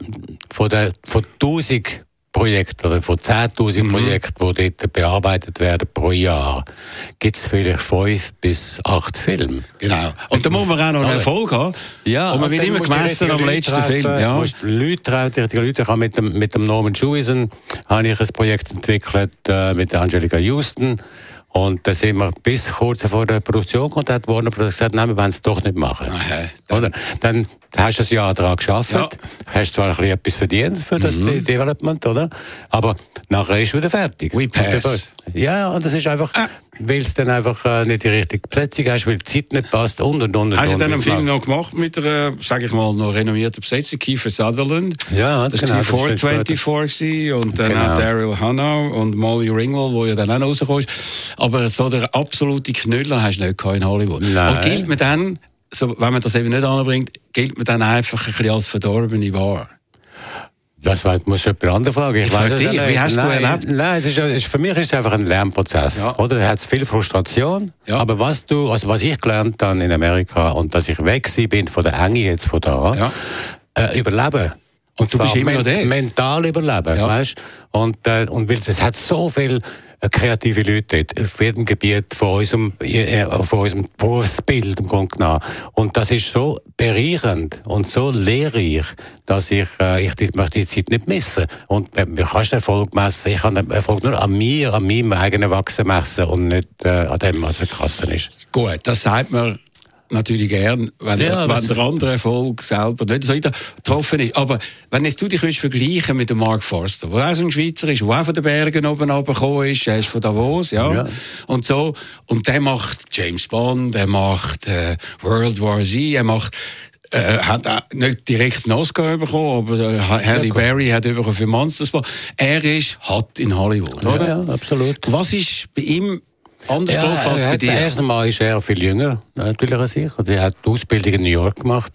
Speaker 3: von, der, von 1000 Projekten oder von 10.000
Speaker 2: Mhm.
Speaker 3: Projekten, die dort bearbeitet werden pro Jahr, gibt es vielleicht fünf bis acht Filme.
Speaker 2: Genau. Und da muss man auch noch einen Erfolg haben. und man wird immer gemessen am letzten Film. Ja.
Speaker 3: musst Leute treffen, die richtigen Leute. Ich habe mit dem, mit dem Norman Jewison habe ich ein Projekt entwickelt, äh, mit der Angelica Houston. Und da sind wir bis kurz vor der Produktion Kontakt worden, aber gesagt, nein, wir wollen es doch nicht machen.
Speaker 2: Aha,
Speaker 3: Oder? Dann hast du ein Jahr daran geschafft,
Speaker 2: Ja.
Speaker 3: hast zwar ein bisschen etwas verdient für das De- Development, oder? Aber nachher ist es wieder fertig.
Speaker 2: We pass.
Speaker 3: Ja, und das ist einfach,
Speaker 2: Ah.
Speaker 3: weil es dann einfach äh, nicht die richtige Besetzung hast, weil die Zeit nicht passt und und und.
Speaker 2: Hast du dann einen Film noch gemacht mit einer, sage ich mal, noch renommierten Besetzung, Kiefer Sutherland?
Speaker 3: Ja,
Speaker 2: das
Speaker 3: genau,
Speaker 2: war
Speaker 3: das
Speaker 2: vor
Speaker 3: stimmt.
Speaker 2: 24 gewesen, und dann
Speaker 3: Genau.
Speaker 2: auch Daryl Hannah und Molly Ringwald, wo ja dann auch rausgekommen ist. Aber so der absolute Knüller hast du nicht gehabt in Hollywood.
Speaker 3: Nein.
Speaker 2: Und gilt man dann, so, wenn man das eben nicht anbringt, gilt man dann einfach ein bisschen als verdorbene Ware?
Speaker 3: Das weiß, muss jemand anderes fragen. Ich,
Speaker 2: Ich
Speaker 3: weiß es
Speaker 2: dich, wie hast du
Speaker 3: nein,
Speaker 2: erlebt?
Speaker 3: Nein, es ist, es für mich ist es einfach ein Lernprozess.
Speaker 2: Ja.
Speaker 3: Oder? Er hat viel Frustration.
Speaker 2: Ja.
Speaker 3: Aber was du, also was ich gelernt habe in Amerika und dass ich weg bin von der Enge jetzt von da,
Speaker 2: Ja.
Speaker 3: äh, überleben.
Speaker 2: Und du
Speaker 3: zwar
Speaker 2: bist immer dort?
Speaker 3: Mental überleben,
Speaker 2: Ja.
Speaker 3: weißt? Und, äh, und weil es hat so viel kreative Leute dort, auf jedem Gebiet von unserem, äh, von unserem Berufsbild im Grunde genommen. Und das ist so bereichernd und so lehrreich, dass ich, äh, ich die, möchte die Zeit nicht missen. Und äh, man den Erfolg messen. Ich kann Erfolg nur an mir, an meinem eigenen Wachsen messen und nicht äh, an dem, was er Kassen ist.
Speaker 2: Gut, das sagt man natürlich gern, wenn,
Speaker 3: Ja,
Speaker 2: wenn der andere Erfolg selber nicht so getroffen ist. Aber wenn jetzt du dich vergleichen mit dem Mark Forster, der auch so ein Schweizer ist, der auch von den Bergen oben runtergekommen ist, er ist von Davos, ja,
Speaker 3: Ja.
Speaker 2: und so. Und der macht James Bond, er macht äh, World War Z, er macht äh, hat auch nicht direkt einen Oscar bekommen, aber äh, Halle Berry hat bekommen für Monsters. Er ist hot in Hollywood, oder?
Speaker 3: Ja, ja, absolut.
Speaker 2: Was ist bei ihm anders
Speaker 3: Ja,
Speaker 2: drauf als
Speaker 3: er
Speaker 2: bei dir?
Speaker 3: das erste Mal ist er viel jünger, natürlich als ich. Er hat die Ausbildung in New York gemacht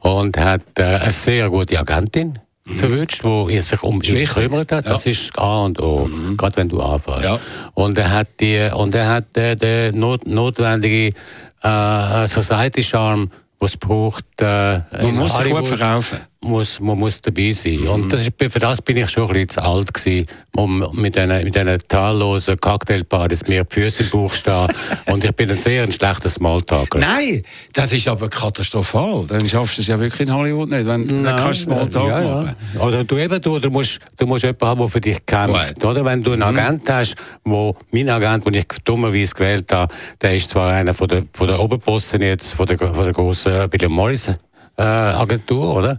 Speaker 3: und hat äh, eine sehr gute Agentin verwünscht, die sich um ihn
Speaker 2: Mhm.
Speaker 3: gekümmert hat. Das ist A und O, gerade wenn du anfängst.
Speaker 2: Ja.
Speaker 3: Und er hat die, und er hat äh, den not, notwendige äh, Society-Charme, was es braucht. Äh,
Speaker 2: Man muss sich gut verkaufen.
Speaker 3: Muss, man muss dabei sein.
Speaker 2: Mhm.
Speaker 3: Und das ist, für das bin ich schon ein bisschen zu alt gewesen, um mit diesen mit diesen zahllosen Cocktailpartys mir die Füße im Bauch stehen. Und ich bin ein sehr ein schlechter Smalltalker.
Speaker 2: Nein, das ist aber katastrophal. Dann schaffst du es ja wirklich in Hollywood nicht, wenn dann kannst du Smalltalk
Speaker 3: ja,
Speaker 2: machen.
Speaker 3: ja. Oder du eben, du, du musst, du musst jemanden haben, der für dich kämpft. Oder? Wenn du einen Agent hast, wo, mein Agent, den ich dummerweise gewählt habe, der ist zwar einer von der, von der Oberbossen jetzt, von der, von der grossen William Morris, äh, Agentur, oder?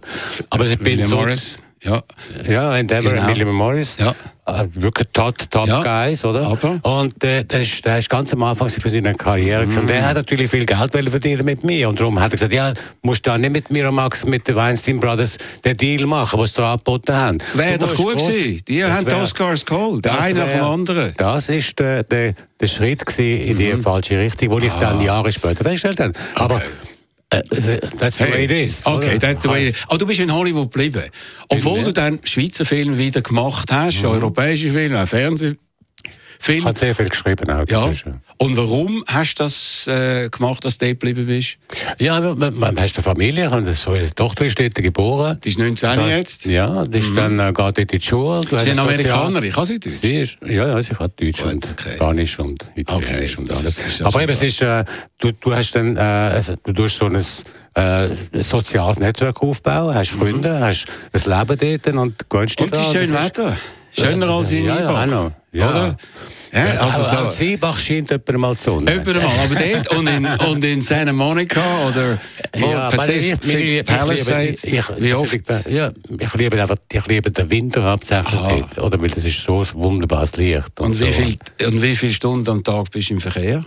Speaker 3: Aber ich bin so,
Speaker 2: Morris. Ja.
Speaker 3: Ja, Endeavour
Speaker 2: Genau.
Speaker 3: William Morris.
Speaker 2: Ja.
Speaker 3: Äh, wirklich top, top
Speaker 2: Ja.
Speaker 3: Guys, oder?
Speaker 2: Aber?
Speaker 3: Und äh, der, ist, der ist ganz am Anfang für seine Karriere. gewesen. Und der hat natürlich viel Geld verdienen mit mir. Und darum hat er gesagt, ja, musst du da nicht mit Miramax, mit den Weinstein Brothers den Deal machen, was sie da angeboten haben.
Speaker 2: Wäre doch gut gewesen. Die
Speaker 3: Das
Speaker 2: haben die Oscars geholt.
Speaker 3: das
Speaker 2: Einer nach dem anderen.
Speaker 3: Das ist der, der, der Schritt gewesen in
Speaker 2: Mhm.
Speaker 3: die falsche Richtung, wo ich dann Jahre später festgestellt habe. Aber äh, that's the way it is.
Speaker 2: Okay,
Speaker 3: oder?
Speaker 2: that's the way. it is. Aber du bist in Hollywood geblieben. Obwohl du dann Schweizer Filme wieder gemacht hast, europäische Filme, auch Fernsehfilme.
Speaker 3: Ich habe sehr viel geschrieben auch.
Speaker 2: Ja. Und warum hast du das äh, gemacht, dass du dort geblieben bist?
Speaker 3: Ja, man, man hast eine Familie, und so eine Tochter ist dort geboren.
Speaker 2: Die ist 19
Speaker 3: Da-
Speaker 2: jetzt.
Speaker 3: Ja, die ist dann äh, geht dort in die Schule. Du
Speaker 2: Sie ist
Speaker 3: ein
Speaker 2: Amerikanerin, kann sie Deutsch?
Speaker 3: Sie ist, ja, ja, sie kann Deutsch
Speaker 2: Gut,
Speaker 3: und
Speaker 2: okay.
Speaker 3: Spanisch und Italienisch
Speaker 2: Okay,
Speaker 3: und alles.
Speaker 2: ja
Speaker 3: Aber eben, es ist, äh, du, du hast dann, äh, also, du tust so ein äh, soziales Netzwerk aufbauen, hast Freunde, hast ein Leben dort und gönnst dir
Speaker 2: Und es ist schön Wetter. Schöner als in
Speaker 3: Ja, ja, auch noch. Ja.
Speaker 2: Oder? Ja, also
Speaker 3: also
Speaker 2: so.
Speaker 3: auch in Seebach scheint jemand mal die Sonne.
Speaker 2: Jemand mal, aber dort und in, und in Santa Monica oder wo
Speaker 3: Ja, aber ich,
Speaker 2: Pacific
Speaker 3: ich, ich, liebe-
Speaker 2: Palisades,
Speaker 3: ich, ich,
Speaker 2: wie oft?
Speaker 3: Ja, ich liebe einfach, ich liebe den Winter hauptsächlich
Speaker 2: Aha.
Speaker 3: dort, oder? Weil das ist so ein wunderbares Licht.
Speaker 2: Und wie,
Speaker 3: so.
Speaker 2: viel, und wie viele Stunden am Tag bist du im Verkehr?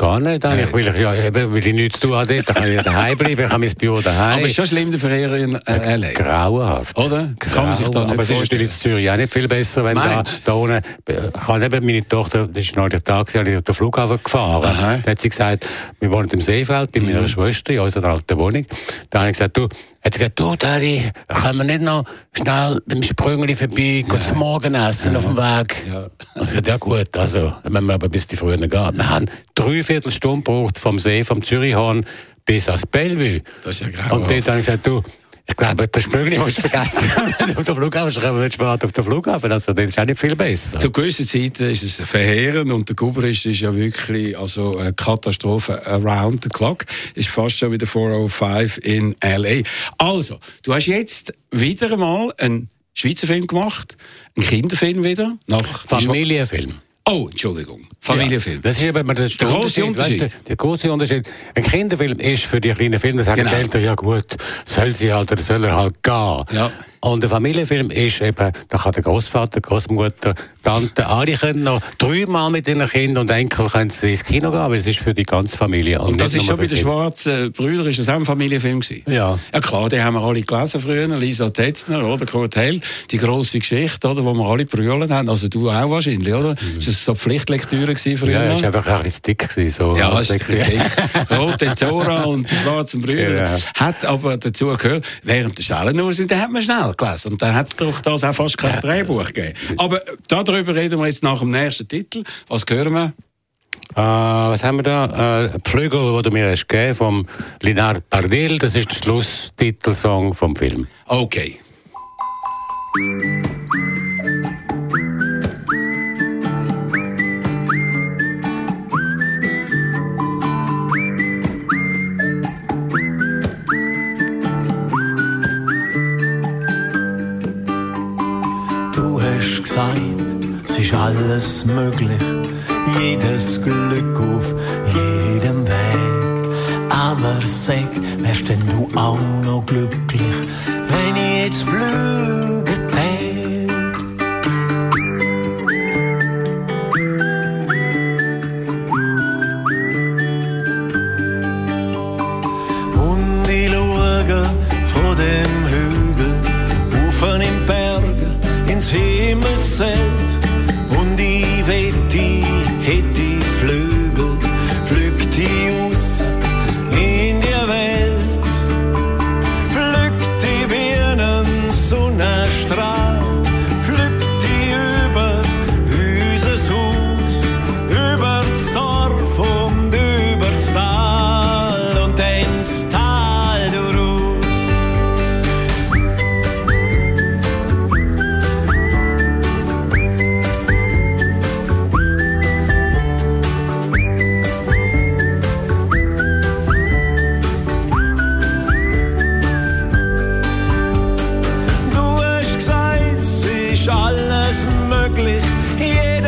Speaker 3: Gar nicht, eigentlich, weil ich, ja, eben, weil ich nichts zu tun habe dort, dann kann ich daheim bleiben, ich habe mein Büro daheim.
Speaker 2: Aber es ist schon schlimm, der Verkehr in äh, L.A.
Speaker 3: Grauenhaft.
Speaker 2: Oder? Das kann man sich da nicht
Speaker 3: Aber es ist natürlich in Zürich auch nicht viel besser, wenn da,
Speaker 2: Meinst
Speaker 3: da unten, ich habe eben meine Tochter, die ist neulich da gewesen, ich auf den Flughafen gefahren.
Speaker 2: Aha. Mhm.
Speaker 3: Dann hat sie gesagt, wir wohnen im Seefeld bei meiner Schwester in unserer alten Wohnung. Dann habe ich gesagt, du, hat gesagt, du, Daddy, können wir nicht noch schnell beim Sprüngli vorbei, ja. zum Morgen essen auf dem Weg?
Speaker 2: Ja.
Speaker 3: Ich gesagt, ja gut, also, wenn wir aber bis die früher gehen. Wir haben dreiviertel Stunde gebraucht vom See, vom Zürichhorn bis ans Bellevue.
Speaker 2: Das ist ja grauenhaft.
Speaker 3: Und dort habe ich gesagt, du, ich glaube, das Sprüngli musst du vergessen. Wenn du auf den Flughafen kommst, spät auf den Flughafen. Also, das ist auch nicht viel besser.
Speaker 2: Zu gewissen Zeiten ist es verheerend und der Gubrist ist ja wirklich also eine Katastrophe around the clock. Ist fast schon wieder 405 in L.A. Also, du hast jetzt wieder einmal einen Schweizer Film gemacht, einen Kinderfilm wieder. Nach
Speaker 3: Familienfilm.
Speaker 2: Oh, Entschuldigung. Familienfilm.
Speaker 3: Ja, das ist eben der, der
Speaker 2: grosse Unterschied.
Speaker 3: Weißt, du, der große Unterschied. Ein Kinderfilm ist für die kleinen Filme, sagen
Speaker 2: Genau.
Speaker 3: die Eltern, ja gut, soll sie halt oder soll er halt gehen.
Speaker 2: Ja.
Speaker 3: Und der Familienfilm ist eben, da kann der Großvater, Großmutter, Tante, alle können noch dreimal mit ihren Kindern und Enkel können sie ins Kino gehen, aber es ist für die ganze Familie.
Speaker 2: Und das
Speaker 3: nicht
Speaker 2: ist schon bei den schwarzen Brüdern ist das auch ein Familienfilm gewesen.
Speaker 3: Ja.
Speaker 2: Ja klar, die haben wir alle gelesen früher. Lisa Tetzner, oder Kurt Held, die grosse Geschichte, oder, wo wir alle brüllen haben. Also du auch wahrscheinlich, oder? Ist das so Pflichtlektüre gewesen früher?
Speaker 3: Mhm. Ja, es war einfach ein bisschen dick. Gewesen, so
Speaker 2: Ja, ist richtig. Rote Zora und die schwarzen Brüder.
Speaker 3: Ja.
Speaker 2: Hat aber dazu gehört, während der nur sind, dann hat man schnell gelesen. Und dann hat es durch das auch fast kein Drehbuch gegeben. Aber darüber reden wir jetzt nach dem nächsten Titel. Was hören wir?
Speaker 3: Äh, was haben wir da? Äh, Pflügel, den du mir hast gegeben, vom Linard Pardil. Das ist der Schlusstitelsong vom Film.
Speaker 2: Okay.
Speaker 5: Gesagt, es ist alles möglich, jedes Glück auf jedem Weg. Hammer sag, wärst denn du auch noch glücklich, wenn ich jetzt flüge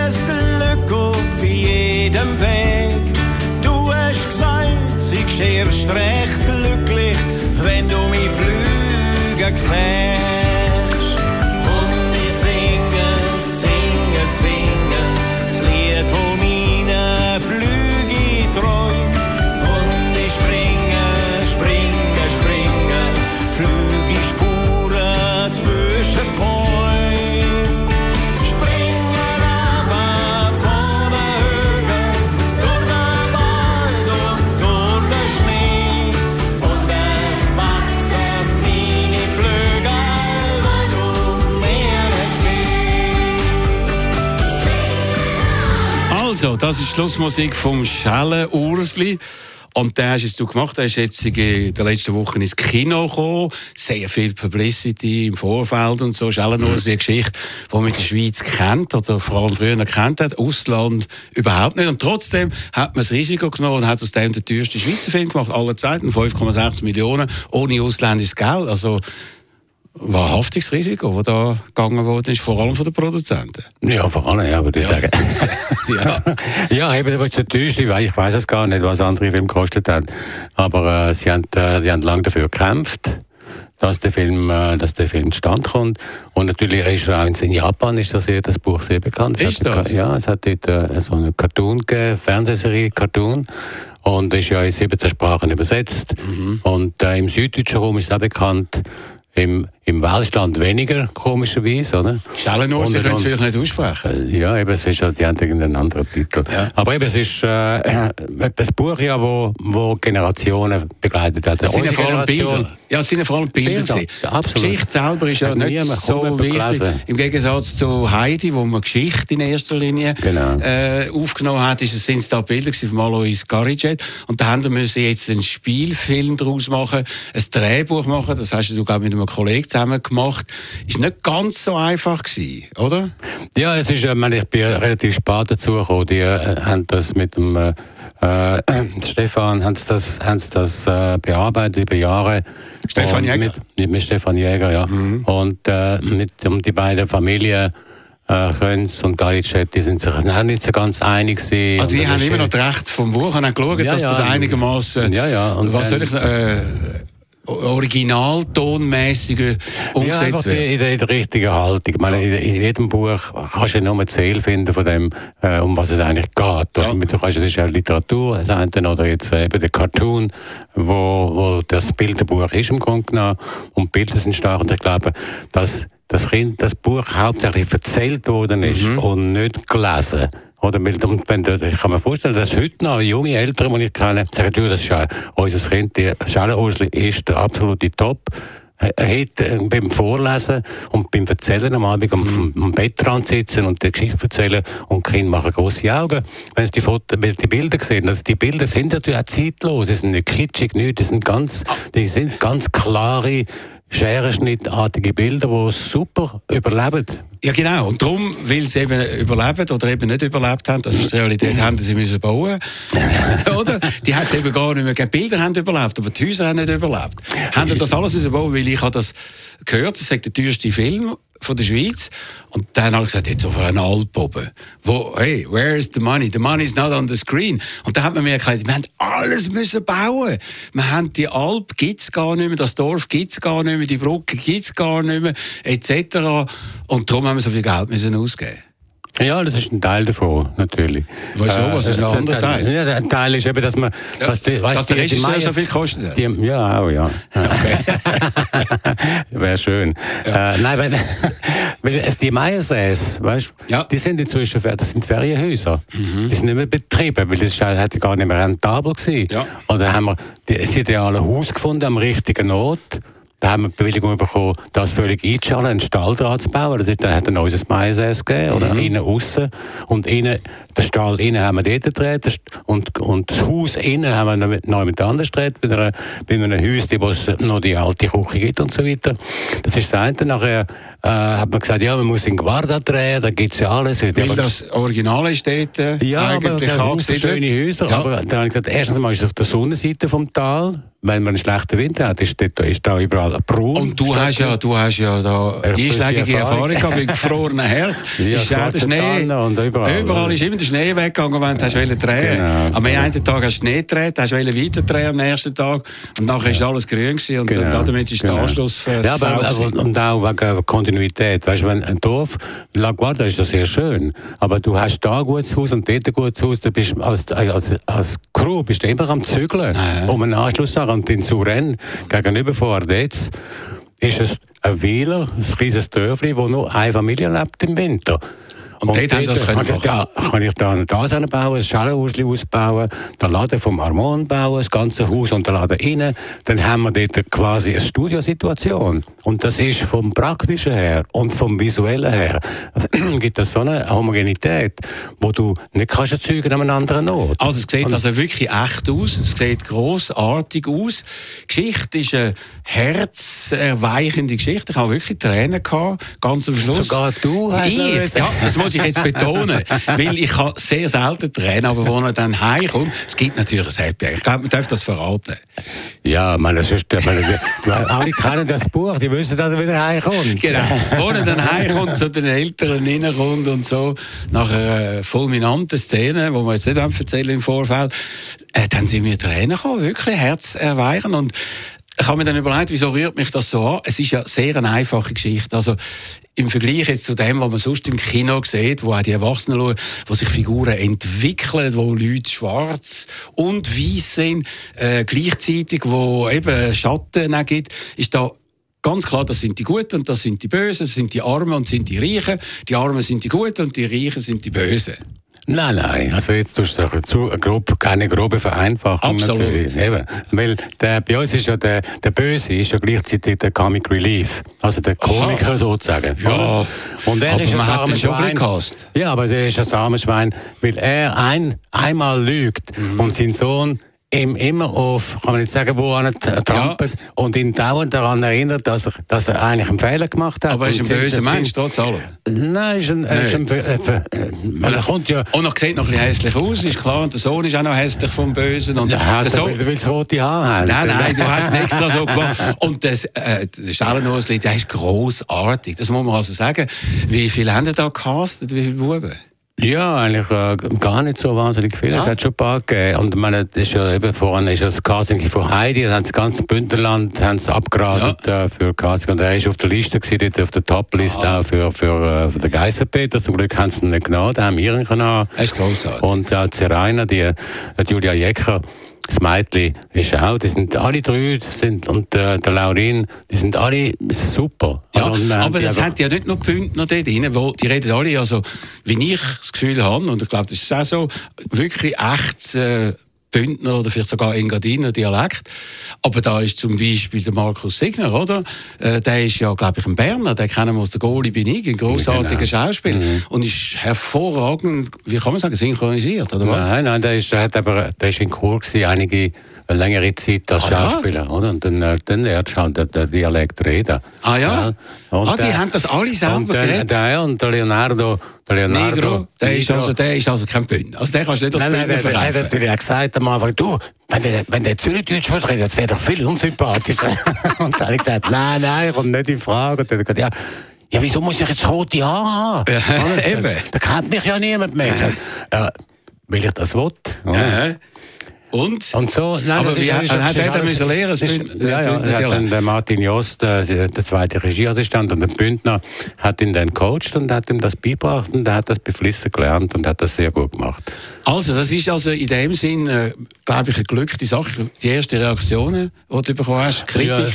Speaker 5: jedes Glück auf jedem Weg. Du hast gesagt, es ist erst recht glücklich, wenn du mich fliegen siehst.
Speaker 2: Also, das ist Schlussmusik vom Schelle Ursli. Und der hast es du gemacht, der ist jetzt in der letzten Woche ins Kino gekommen. Sehr viel Publicity im Vorfeld und so. Schelle Ursli, eine Geschichte, die man in der Schweiz kennt oder vor allem früher kennt hat. Ausland überhaupt nicht. Und trotzdem hat man das Risiko genommen und hat aus dem den teuersten Schweizer Film gemacht, aller Zeiten. 5,6 Millionen, ohne ausländisches Geld. Also, wahrhaftiges Risiko, das da gegangen worden ist, vor allem von den Produzenten.
Speaker 3: Ja, vor allem, ja, würde ich sagen.
Speaker 2: Ja.
Speaker 3: ja, eben, teuerste, weil ich weiß es gar nicht, was andere Filme gekostet haben. Aber äh, sie haben, äh, die haben lange dafür gekämpft, dass der Film, äh, dass der Film zustande kommt. Und natürlich ist er auch in Japan ist das, das Buch sehr bekannt. Es
Speaker 2: Ist
Speaker 3: hat,
Speaker 2: das?
Speaker 3: Ja, es hat dort äh, so eine Cartoon gegeben, Fernsehserie Cartoon. Und ist ja in 17 Sprachen übersetzt.
Speaker 2: Mhm.
Speaker 3: Und äh, im süddeutschen Raum ist es auch bekannt. Im, Im Weltstand weniger, komischerweise, oder?
Speaker 2: Ursli
Speaker 3: Und-
Speaker 2: können Sie vielleicht nicht aussprechen.
Speaker 3: ja, eben, es ist halt, die haben irgendeinen anderen Titel.
Speaker 2: Ja.
Speaker 3: Aber eben, es ist äh, ein Buch, ja, wo, wo Generationen begleitet hat.
Speaker 2: Das sind ja vor allem Bilder. Ja, es sind ja vor allem Bilder.
Speaker 3: Bilder, absolut.
Speaker 2: Die Geschichte selber ist ja nicht so wichtig. Im Gegensatz zu Heidi, wo man Geschichte in erster Linie
Speaker 3: Genau.
Speaker 2: äh, aufgenommen hat, ist es, sind es da Bilder von Alois Garicet. Und da haben wir jetzt einen Spielfilm daraus machen, ein Drehbuch machen. Das hast du, glaube ich, mit einem Kollegen zusammen gemacht. Ist nicht ganz so einfach gewesen, oder?
Speaker 3: Ja, es ist, äh, ich meine, ich bin relativ spät dazu gekommen. Die äh, haben das mit dem äh, äh, Stefan, haben sie das, haben sie das äh, bearbeitet über Jahre.
Speaker 2: Stefan Jäger?
Speaker 3: Mit, mit, mit Stefan Jäger, ja. Und äh, mit um die beiden Familien, äh, Könz und Garicet, die sind sich auch nicht so ganz einig gewesen.
Speaker 2: Also die haben immer noch das Recht vom Buch und haben geschaut,
Speaker 3: Ja,
Speaker 2: dass
Speaker 3: ja.
Speaker 2: das einigermaßen
Speaker 3: Ja, ja. Und
Speaker 2: was
Speaker 3: dann-
Speaker 2: soll ich äh, originaltonmäßig
Speaker 3: Ja,
Speaker 2: umgesetzt wird.
Speaker 3: in, der, in der richtigen Haltung. Ich meine, in, jedem Buch kannst du ja nur ein Ziel finden von dem, äh, um was es eigentlich geht.
Speaker 2: Ja.
Speaker 3: Du kannst, das ist ja Literatur, das eine, oder jetzt äh, eben der Cartoon, wo, wo das Bilderbuch ist im Grunde genommen. Und Bilder sind stark. Und ich glaube, dass das Kind, das Buch hauptsächlich erzählt worden ist und nicht gelesen. Oder mit, und wenn ich kann mir vorstellen, dass heute noch junge Eltern, die ich kenne, sagen, du, das ist ja unser Kind, die Schellenhosli ist der absolute Top. Hat äh, beim Vorlesen und beim Erzählen am Abend am, am Bettrand sitzen und die Geschichte erzählen und die Kinder machen grosse Augen, wenn sie die, Foto, die Bilder sehen. Also die Bilder sind natürlich auch zeitlos, sie sind nicht kitschig, nicht, die sind ganz, die sind ganz klare, scherenschnittartige Bilder, die super überleben.
Speaker 2: Ja, genau. Und darum, weil sie eben überlebt oder eben nicht überlebt haben, das ist die Realität, haben sie müssen bauen. oder? Die haben es eben gar nicht mehr gegeben. Bilder haben überlebt, aber die Häuser haben nicht überlebt. Haben das alles müssen bauen, weil ich habe das gehört, das ist der teuerste Film von der Schweiz. Und dann habe ich gesagt, jetzt auf einen Alp oben. Wo, hey, where is the money? The money is not on the screen. Und dann hat man mir erklärt, wir haben alles müssen bauen. Wir haben die Alp gibt's gar nicht mehr, das Dorf gibt's gar nicht mehr, die Brücke gibt's gar nicht mehr, etc. Und darum haben wir so viel Geld müssen ausgeben.
Speaker 3: Ja, das ist ein Teil davon, natürlich.
Speaker 2: Wieso? Was ist ein
Speaker 3: äh,
Speaker 2: anderer Teil?
Speaker 3: Ja, der Teil ist eben, dass man...
Speaker 2: Ja,
Speaker 3: was die, weißt,
Speaker 2: dass der
Speaker 3: die- die
Speaker 2: Regisseur so viel kostet.
Speaker 3: Die, ja, auch, ja. Wäre schön. Äh, nein, weil, weil es die Meiersäß, weißt
Speaker 2: Ja.
Speaker 3: die sind inzwischen, das sind Ferienhäuser. Die sind nicht mehr betrieben, weil das ja- hätte gar nicht mehr rentabel gewesen.
Speaker 2: Ja.
Speaker 3: Und dann haben wir die, das ideale Haus gefunden am richtigen Ort. Da haben wir die Bewilligung bekommen, das völlig einzuschalten, einen Stall dran zu bauen. Das hat ein neues Maisäß gegeben, oder? Innen, aussen. Und innen, den Stall innen haben wir dort gedreht. Und, und das Haus innen haben wir noch mit, anders gedreht, bei, einer, bei einem Häuschen, wo es noch die alte Küche gibt und so weiter. Das ist das eine. Nachher äh, hat man gesagt, ja, man muss in Guarda drehen, da gibt's ja alles.
Speaker 2: Weil das Original ist dort äh,
Speaker 3: Ja, aber
Speaker 2: eigentlich angesiedelt.
Speaker 3: schöne Häuser.
Speaker 2: Ja.
Speaker 3: Aber dann habe ich gesagt, erstens mal ist es auf der Sonnenseite vom Tal. Wenn man einen schlechten Wind hat, ist, dort, ist da überall braun.
Speaker 2: Und du hast ja, du hast ja da einschlägige
Speaker 3: Erfahrung.
Speaker 2: Gehabt, mit gefrorenen Herd.
Speaker 3: Ja,
Speaker 2: ist ja der Schnee.
Speaker 3: Und überall,
Speaker 2: Überall ist immer der Schnee weggegangen, wenn du hast wollen drehen
Speaker 3: Genau.
Speaker 2: Am einen Tag hast du Schnee gedreht, hast weiter drehen am nächsten Tag. Und nachher ist alles grün gewesen und dann, damit ist der Anschluss
Speaker 3: Genau. ja, aber, aber, und auch wegen Kontinuität. Weißt du, wenn ein Dorf, La Guarda ist das sehr schön, aber du hast da ein gutes Haus und dort ein gutes Haus, da bist als, als, als Crew bist du immer am Zügeln,
Speaker 2: ja.
Speaker 3: um einen Anschluss zu haben. Und in Suren, gegenüber von Ardez, ist es ein Wieler, ein kleines Dörfli, wo nur eine Familie lebt im Winter.
Speaker 2: Und dort haben das können
Speaker 3: kann, ich da, kann ich da das bauen, ein Schellenhausli ausbauen, den Laden vom Armon bauen, das ganze Haus und den Laden innen. Dann haben wir dort quasi eine Studiosituation. Und das ist vom Praktischen her und vom Visuellen her gibt es so eine Homogenität, wo du nicht kannst erzeugen an einem anderen Ort.
Speaker 2: Also es sieht
Speaker 3: Und-
Speaker 2: also wirklich echt aus, es sieht grossartig aus. Die Geschichte ist eine herzerweichende Geschichte. Ich habe wirklich Tränen gehabt, ganz am Schluss.
Speaker 3: Sogar du hast
Speaker 2: ich, Ja, das muss ich jetzt betonen, weil ich habe sehr selten Tränen, aber wo er dann heimkommt, es gibt natürlich ein Happy End. Ich glaube, man darf das verraten.
Speaker 3: Ja, man, das ist, man, alle kennen das Buch, die wissen, dass er wieder heimkommt.
Speaker 2: Genau. Wo er dann heimkommt, zu den Eltern reinkommt und so, nach einer fulminanten Szene, die wir jetzt nicht erzählen im Vorfeld, äh, dann sind mir Tränen gekommen, wirklich herzerweichend. Und ich habe mir dann überlegt, wieso rührt mich das so an? Es ist ja sehr eine einfache Geschichte. Also, im Vergleich jetzt zu dem, was man sonst im Kino sieht, wo auch die Erwachsenen schauen, wo sich Figuren entwickeln, wo Leute schwarz und weiß sind, äh, gleichzeitig, wo eben Schatten auch gibt, ist da Ganz klar, das sind die Guten und das sind die Bösen, das sind die Armen und sind die Reichen. Die Armen sind die Guten und die Reichen sind die Bösen.
Speaker 3: Nein, nein, also jetzt tust du zu, eine grob, keine grobe Vereinfachung
Speaker 2: Absolut.
Speaker 3: natürlich. Eben. Weil der, bei uns ist ja der, der Böse ist ja gleichzeitig der Comic Relief, also der Komiker sozusagen.
Speaker 2: Ja?
Speaker 3: Und er
Speaker 2: aber
Speaker 3: ist ein armes Schwein. Ja, aber er ist ein armes Schwein, weil er ein, einmal lügt
Speaker 2: Mhm.
Speaker 3: und sein Sohn ihm immer auf, kann man nicht sagen, wo er trampelt und ihn dauernd daran erinnert, dass er, dass er eigentlich einen Fehler gemacht hat.
Speaker 2: Aber er ist ein böser Mensch, trotz allem.
Speaker 3: Nein, ist ein, er ist ein, äh, äh, man kommt ja,
Speaker 2: Und noch sieht noch ein bisschen hässlich aus, ist klar. Und der Sohn ist auch noch hässlich vom Bösen. Und
Speaker 3: Ja,
Speaker 2: der Sohn,
Speaker 3: du willst rote Haare haben.
Speaker 2: Nein, nein, du hast ihn extra so gemacht. Und das, äh, der Stellenhosli, der ist grossartig. Das muss man also sagen. Wie viele haben da gecastet? Wie viele Buben?
Speaker 3: Ja, eigentlich äh, gar nicht so wahnsinnig viel. Es
Speaker 2: Ja?
Speaker 3: hat schon ein paar gegeben. Und ich meine, das ist ja eben vorhin ist ja das Casting von Heidi, das haben das ganze Bündnerland haben sie abgerastet äh, für Casting. Und er ist auf der Liste gewesen, dort auf der Top-Liste auch für, für, äh, für den Geisserpeter. Zum Glück haben sie ihn nicht genommen, da haben wir ihn genommen.
Speaker 2: Er ist grossartig.
Speaker 3: Und äh, die Serena, die, äh, die Julia Jecker, das Mädchen ist auch, die sind alle drei, sind, und äh, der Laurin, die sind alle super.
Speaker 2: Ja,
Speaker 3: Also,
Speaker 2: aber das hat ja nicht nur die Bündner dort drin, wo die reden alle, also, wie ich das Gefühl habe, und ich glaube, das ist auch so, wirklich echt äh, Bündner oder vielleicht sogar Engadiner Dialekt. Aber da ist zum Beispiel der Markus Signer, oder? Äh, der ist ja, glaube ich, ein Berner, den kennen wir aus der Goli bin ich, ein grossartiger
Speaker 3: Genau.
Speaker 2: Schauspieler. Und ist hervorragend, wie kann man sagen, synchronisiert, oder was?
Speaker 3: Nein, nein, der ist, der hat aber, der ist in Chur gewesen, einige längere Zeit als
Speaker 2: Ah, ja?
Speaker 3: Schauspieler, oder? Und dann, äh, dann lernt halt der, der Dialekt reden.
Speaker 2: Ah ja?
Speaker 3: Und
Speaker 2: Ah, die
Speaker 3: der-
Speaker 2: haben das alle selber
Speaker 3: und der,
Speaker 2: geredet?
Speaker 3: der, und der Leonardo, der Leonardo.
Speaker 2: Negro, der ist,
Speaker 3: Negro-
Speaker 2: also, der ist also kein Bündner. Also den kannst du nicht als
Speaker 3: Nein, nein,
Speaker 2: Bündner
Speaker 3: der, der hat
Speaker 2: verkaufen.
Speaker 3: gesagt am Anfang, du, wenn der, wenn der Zürichdeutsch würde reden, das wäre doch viel unsympathischer. und dann habe ich gesagt, nein, nein, kommt nicht in Frage. Und dann hat er gesagt, ja, ja, wieso muss ich jetzt rote Haare haben?
Speaker 2: Ja, eben.
Speaker 3: Da, kennt mich ja niemand mehr. Ja, weil ich das will.
Speaker 2: Ja. Und?
Speaker 3: Und so, nein,
Speaker 2: Aber er dann
Speaker 3: alles-
Speaker 2: müssen lernen,
Speaker 3: Ja, ja,
Speaker 2: Dialekt?
Speaker 3: dann der Martin Jost, äh, der zweite Regieassistent und der Bündner, hat ihn dann gecoacht und hat ihm das beigebracht und er hat das beflissen gelernt und hat das sehr gut gemacht.
Speaker 2: Also, das ist also in dem Sinn, äh, glaube ich, eine glückliche Sache. Die ersten Reaktionen, die du bekommen hast, Kritiker,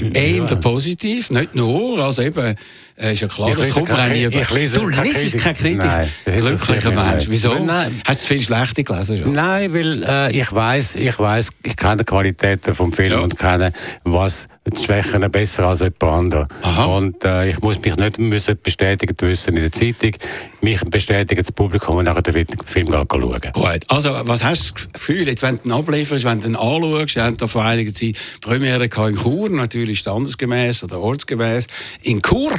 Speaker 3: Ja,
Speaker 2: eher
Speaker 3: ja.
Speaker 2: positiv, nicht nur, also eben, äh, ist ja klar,
Speaker 3: Ich
Speaker 2: das
Speaker 3: lese
Speaker 2: kommt man nie über.
Speaker 3: ich lese
Speaker 2: Du
Speaker 3: Kritik.
Speaker 2: keine Kritik?
Speaker 3: Nein,
Speaker 2: Glücklicher Mensch.
Speaker 3: nicht.
Speaker 2: Wieso?
Speaker 3: Nein.
Speaker 2: Hast du viel Schlechte gelesen schon?
Speaker 3: Nein, weil äh, ich weiß, ich weiß, ich kenne die Qualitäten vom Film
Speaker 2: Ja.
Speaker 3: und kenne, was die Schwächen besser als jemand anderer.
Speaker 2: Aha.
Speaker 3: Und äh, ich muss mich nicht müssen bestätigt wissen in der Zeitung. Mich bestätigt das Publikum, wenn nachher den Film schauen.
Speaker 2: Gut, also was hast du das Gefühl, jetzt, wenn du ihn ablieferst, wenn du ihn anschaust, wir haben da vor einiger Zeit Premiere in Chur, natürlich standesgemäß oder ortsgemäß. In Chur,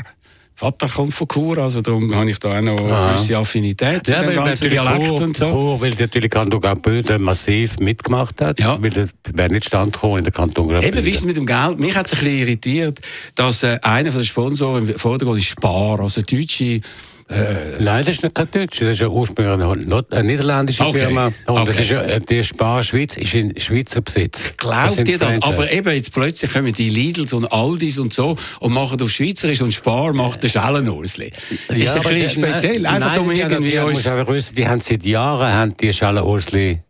Speaker 2: Vater kommt von Chur, also darum habe ich da auch noch eine gewisse Affinität zu
Speaker 3: Ja,
Speaker 2: dem
Speaker 3: weil
Speaker 2: ganzen
Speaker 3: natürlich
Speaker 2: Dialekt
Speaker 3: Chur,
Speaker 2: und so.
Speaker 3: Chur, weil natürlich Kanton Graubünden massiv mitgemacht hat,
Speaker 2: Ja.
Speaker 3: weil das wäre nicht stand gekommen in der Kanton Graubünden.
Speaker 2: Eben, wie mit dem Geld? Mich hat es ein bisschen irritiert, dass äh, einer der Sponsoren im Vordergrund ist Spar, also deutsche
Speaker 3: Nein, das ist nicht kein Deutsch, das ist ja ursprünglich eine, niederländische
Speaker 2: Okay.
Speaker 3: Firma. Und das
Speaker 2: Okay.
Speaker 3: ist ja, äh, die Spar Schweiz ist in Schweizer Besitz.
Speaker 2: Glaubt
Speaker 3: sind
Speaker 2: ihr das?
Speaker 3: Franchise.
Speaker 2: Aber eben, jetzt plötzlich kommen die Lidls und Aldis und so und machen auf Schweizerisch und Spar macht den Schellenursli. Ist ein
Speaker 3: aber
Speaker 2: bisschen
Speaker 3: die-
Speaker 2: speziell. Einfach um
Speaker 3: nein, die,
Speaker 2: irgendwie
Speaker 3: die, die, wissen, die haben seit Jahren haben die Schallenursli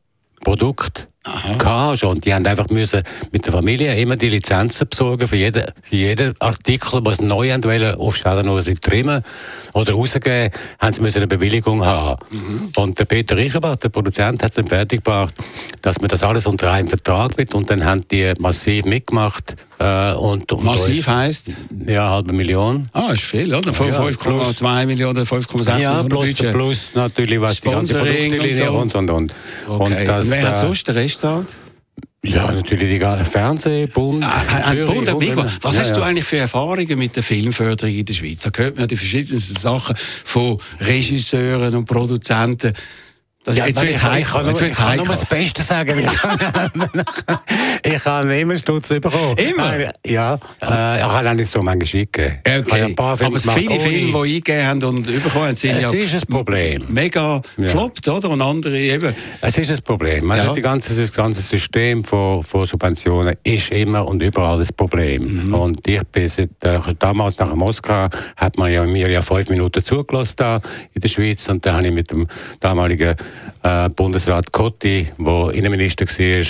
Speaker 3: Produkt gehabt schon. Die haben einfach müssen mit der Familie immer die Lizenzen besorgen für jeden, für jeden Artikel, was sie neu haben wollen, auf Schallenursli trimmen oder rausgeben, haben sie müssen eine Bewilligung haben.
Speaker 2: Mhm.
Speaker 3: Und der Peter Reichenbach, der Produzent, hat es dann fertiggebracht, dass man das alles unter einen Vertrag wird und dann haben die massiv mitgemacht. Äh, und, und
Speaker 2: Massiv heisst?
Speaker 3: Ja, halbe Million.
Speaker 2: Ah, ist viel, oder? Von
Speaker 3: Ja,
Speaker 2: 5,2 Millionen, 5,6
Speaker 3: Ja,
Speaker 2: Millionen
Speaker 3: plus,
Speaker 2: Budget.
Speaker 3: plus natürlich, was die ganze
Speaker 2: Sponsoring
Speaker 3: Produktlinie
Speaker 2: und
Speaker 3: und,
Speaker 2: so.
Speaker 3: und, und.
Speaker 2: Okay.
Speaker 3: Und das,
Speaker 2: und wer hat
Speaker 3: äh,
Speaker 2: sonst den Rest gezahlt?
Speaker 3: Ja, natürlich die ganze Fernseh, Bund,
Speaker 2: Ah, ein
Speaker 3: Zürich,
Speaker 2: Bund mitgemacht. Was
Speaker 3: ja,
Speaker 2: hast du eigentlich für Erfahrungen mit der Filmförderung in der Schweiz? Da hört man ja die verschiedensten Sachen von Regisseuren und Produzenten. Das,
Speaker 3: Ja,
Speaker 2: jetzt
Speaker 3: nein, ich, kann- ich kann, nur, ich kann nur das Beste sagen. Ich habe immer Stutz bekommen.
Speaker 2: Immer?
Speaker 3: Ja, äh, ich habe auch nicht so manche Schick gegeben. Ich habe ja
Speaker 2: Okay.
Speaker 3: ein paar Filme
Speaker 2: Aber viele Filme, die eingegeben haben und bekommen haben, sind
Speaker 3: Es
Speaker 2: ja
Speaker 3: ist ein Problem.
Speaker 2: mega
Speaker 3: Ja.
Speaker 2: floppt, oder? Und andere eben.
Speaker 3: Es ist ein Problem. Man
Speaker 2: Ja.
Speaker 3: hat die ganze, das ganze System von, von Subventionen ist immer und überall das Problem.
Speaker 2: Mhm.
Speaker 3: Und ich bin seit, äh, damals nach Moskau hat man ja mir ja fünf Minuten zugelassen da in der Schweiz und dann habe ich mit dem damaligen äh, Bundesrat Kotti, der Innenminister war,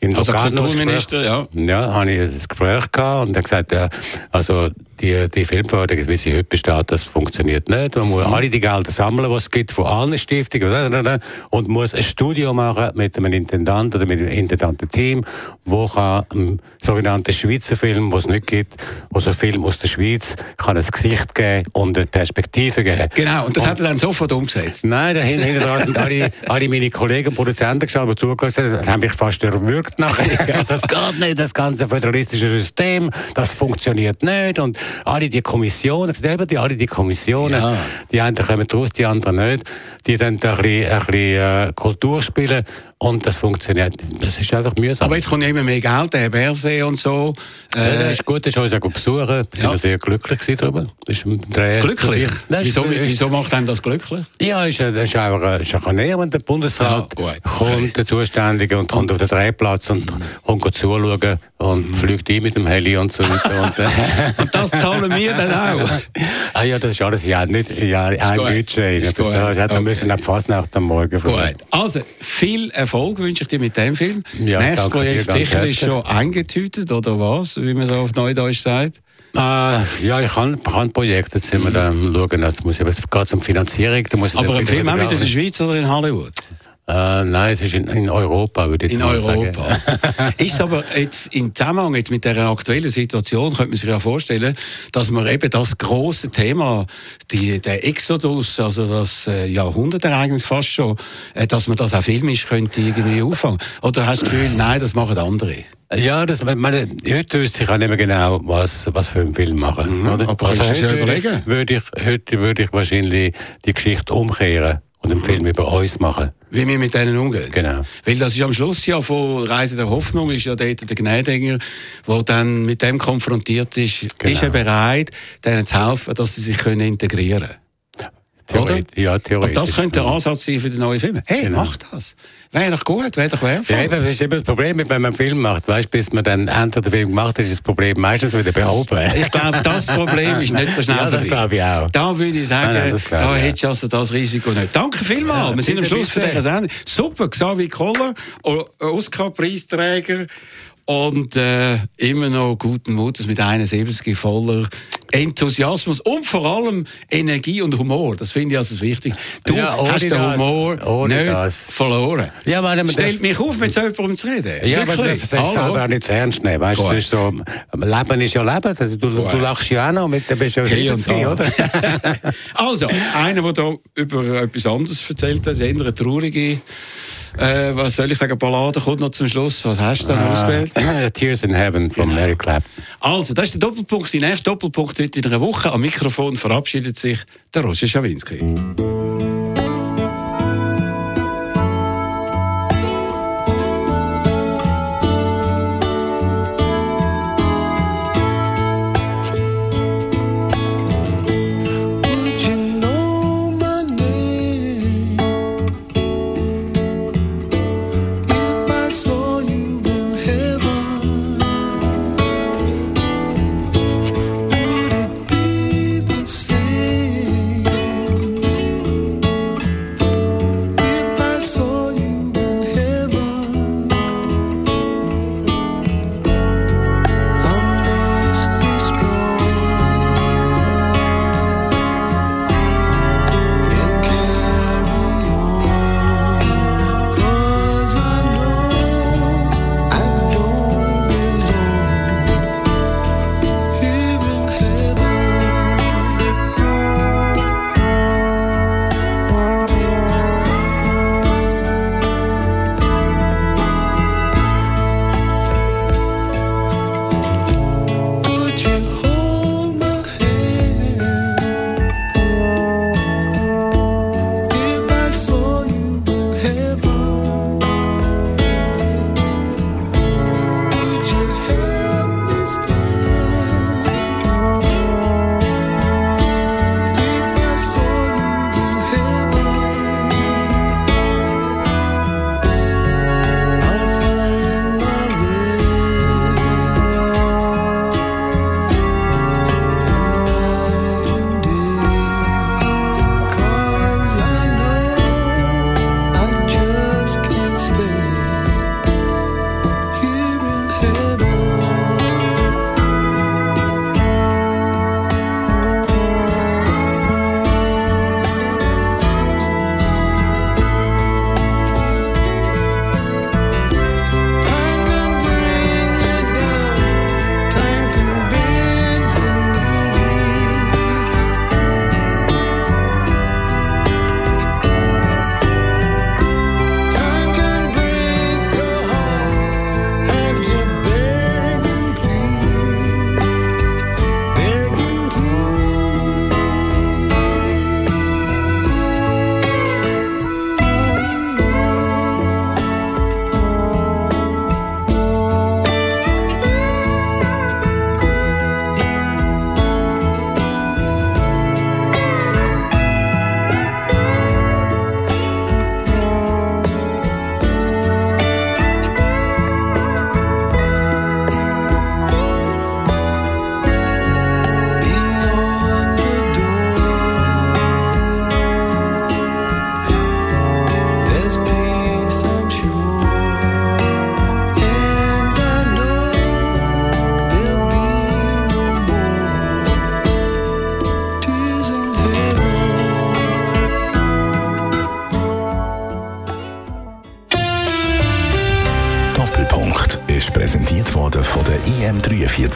Speaker 3: in
Speaker 2: Also
Speaker 3: ein
Speaker 2: Kulturminister, ja.
Speaker 3: Ja, habe ich ein Gespräch gehabt und er hat gesagt, ja, also die, die Filmförderung, wie sie heute besteht, das funktioniert nicht. Man
Speaker 2: Mhm.
Speaker 3: muss alle die Gelder sammeln, die es gibt von allen Stiftungen und muss ein Studio machen mit einem Intendant oder mit einem Intendantenteam, wo kann einen sogenannten Schweizer Film, den es nicht gibt, also ein Film aus der Schweiz, kann ein Gesicht geben und eine Perspektive geben.
Speaker 2: Genau, und das hat er dann sofort umgesetzt.
Speaker 3: Nein, da hinten hinten dran sind alle, alle meine Kollegen, Produzenten gestanden, die zugelassen haben, das haben mich fast erwürgt nachher. Das geht nicht, das ganze föderalistische System, das funktioniert nicht. Und alle die Kommissionen, eben die, alle die Kommissionen,
Speaker 2: Ja.
Speaker 3: die einen kommen raus, die anderen nicht, die dann ein bisschen, ein bisschen äh, Kultur spielen und das funktioniert. Das ist einfach mühsam.
Speaker 2: Aber jetzt kommt ja immer mehr Geld, der Herr Berset und so.
Speaker 3: ja, das
Speaker 2: Äh,
Speaker 3: ist gut, das ist uns auch gut besuchen. Da sind
Speaker 2: Ja.
Speaker 3: wir sehr glücklich darüber. Das ist ein
Speaker 2: glücklich.
Speaker 3: Nein,
Speaker 2: Wieso, wieso macht einem das glücklich?
Speaker 3: Ja, ist, äh, ist einfach äh, ist einfach näher, wenn der Bundesrat
Speaker 2: Ja,
Speaker 3: kommt, der Zuständige, und kommt auf den Drehplatz und kommt gut zuschauen und fliegt ein mit dem Heli und so weiter. und, äh,
Speaker 2: Und das zahlen wir dann auch.
Speaker 3: ah ja, das ist alles ja nicht ja, ein. Budget. Das hätte
Speaker 2: Okay.
Speaker 3: man müssen ab Fasnacht am Morgen
Speaker 2: Gut. Also, viel Erfolg wünsche ich dir mit dem Film.
Speaker 3: Ja,
Speaker 2: Nächstes Projekt sicher ist schon eingetütet, oder was? Wie man so auf Neudeutsch sagt.
Speaker 3: Äh, ja, ich kann, kann ein Projekt, jetzt sind wir da am schauen. Jetzt muss ich, es geht um Finanzierung. Da muss ich
Speaker 2: Aber ein Film auch
Speaker 3: wieder
Speaker 2: in der Schweiz oder in Hollywood?
Speaker 3: Äh, nein, es ist in, in Europa, würde ich jetzt
Speaker 2: In
Speaker 3: mal sagen.
Speaker 2: Europa. ist aber jetzt im Zusammenhang jetzt mit der aktuellen Situation, könnte man sich ja vorstellen, dass man eben das große Thema, die, der Exodus, also das äh, Jahrhundertereignis fast schon, äh, dass man das auch filmisch könnte irgendwie auffangen. Oder hast du das Gefühl, nein, das machen andere?
Speaker 3: Ja, das, meine, heute wüsste ich auch nicht mehr genau, was, was für einen Film machen. oder?
Speaker 2: Mhm. aber kannst du dir
Speaker 3: heute würde ich, würde ich, heute würde ich wahrscheinlich die Geschichte umkehren und einen Film über uns machen.
Speaker 5: Wie wir mit denen umgehen.
Speaker 3: Genau.
Speaker 5: Weil das ist am Schluss ja von Reise der Hoffnung, ist ja dort der Gnädiger, der dann mit dem konfrontiert ist,
Speaker 3: Genau.
Speaker 5: ist er bereit, denen zu helfen, dass sie sich können integrieren können. Oder?
Speaker 3: Theoret- Ja, theoretisch.
Speaker 5: Und das könnte der Ansatz sein für den neuen Film. Hey,
Speaker 3: Genau.
Speaker 5: mach das. Wäre doch gut, wäre doch wertvoll.
Speaker 3: Ja, eben, das ist eben das Problem, wenn man einen Film macht. Weißt, bis man dann endlich den Film gemacht hat, ist das Problem meistens wieder behoben.
Speaker 5: Ich glaube, das Problem ist nicht so schnell
Speaker 3: Ja, das glaube ich auch.
Speaker 5: Da würde ich sagen,
Speaker 3: Nein, nein,
Speaker 5: da
Speaker 3: ich
Speaker 5: hättest du also das Risiko nicht. Danke vielmals.
Speaker 3: Ja,
Speaker 5: Wir sind am Schluss
Speaker 3: bitte.
Speaker 5: dieser Sendung. Super, Xavier Koller, Oscar-Preisträger und äh, immer noch guten Mutes mit 71 voller Enthusiasmus und vor allem Energie und Humor. Das finde ich also das wichtig. Du
Speaker 3: Ja,
Speaker 5: hast den
Speaker 3: das-
Speaker 5: Humor nicht
Speaker 3: das.
Speaker 5: verloren.
Speaker 3: Ja, aber man
Speaker 5: Stellt
Speaker 3: darf-
Speaker 5: mich auf, mit so jemandem zu reden.
Speaker 3: Ja, aber
Speaker 5: Wirklich.
Speaker 3: das ist auch nicht zu ernst nehmen. Weißt, du, es ist so, Leben ist ja Leben. Also, du,
Speaker 5: Gut.
Speaker 3: du lachst ja auch noch, mit, du
Speaker 5: Hier
Speaker 3: 70,
Speaker 5: da.
Speaker 3: oder?
Speaker 5: also, einer, der da über etwas anderes erzählt hat, eher eine traurige, äh, was soll ich sagen, Ballade, kommt noch zum Schluss. Was hast du da ausgewählt?
Speaker 3: Ah, Tears in Heaven von
Speaker 5: Genau.
Speaker 3: Mary Clapton.
Speaker 5: Also, das ist der Doppelpunkt. Sein erster Doppelpunkt heute in einer Woche. Am Mikrofon verabschiedet sich der Roger Schawinski.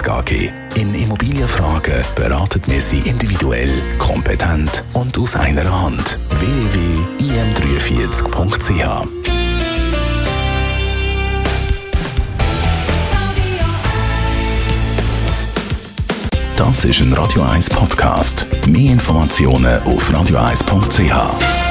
Speaker 1: IM43 AG. In Immobilienfragen beraten wir Sie individuell, kompetent und aus einer Hand. www.im43.ch Das ist ein Radio 1 Podcast. Mehr Informationen auf radio1.ch.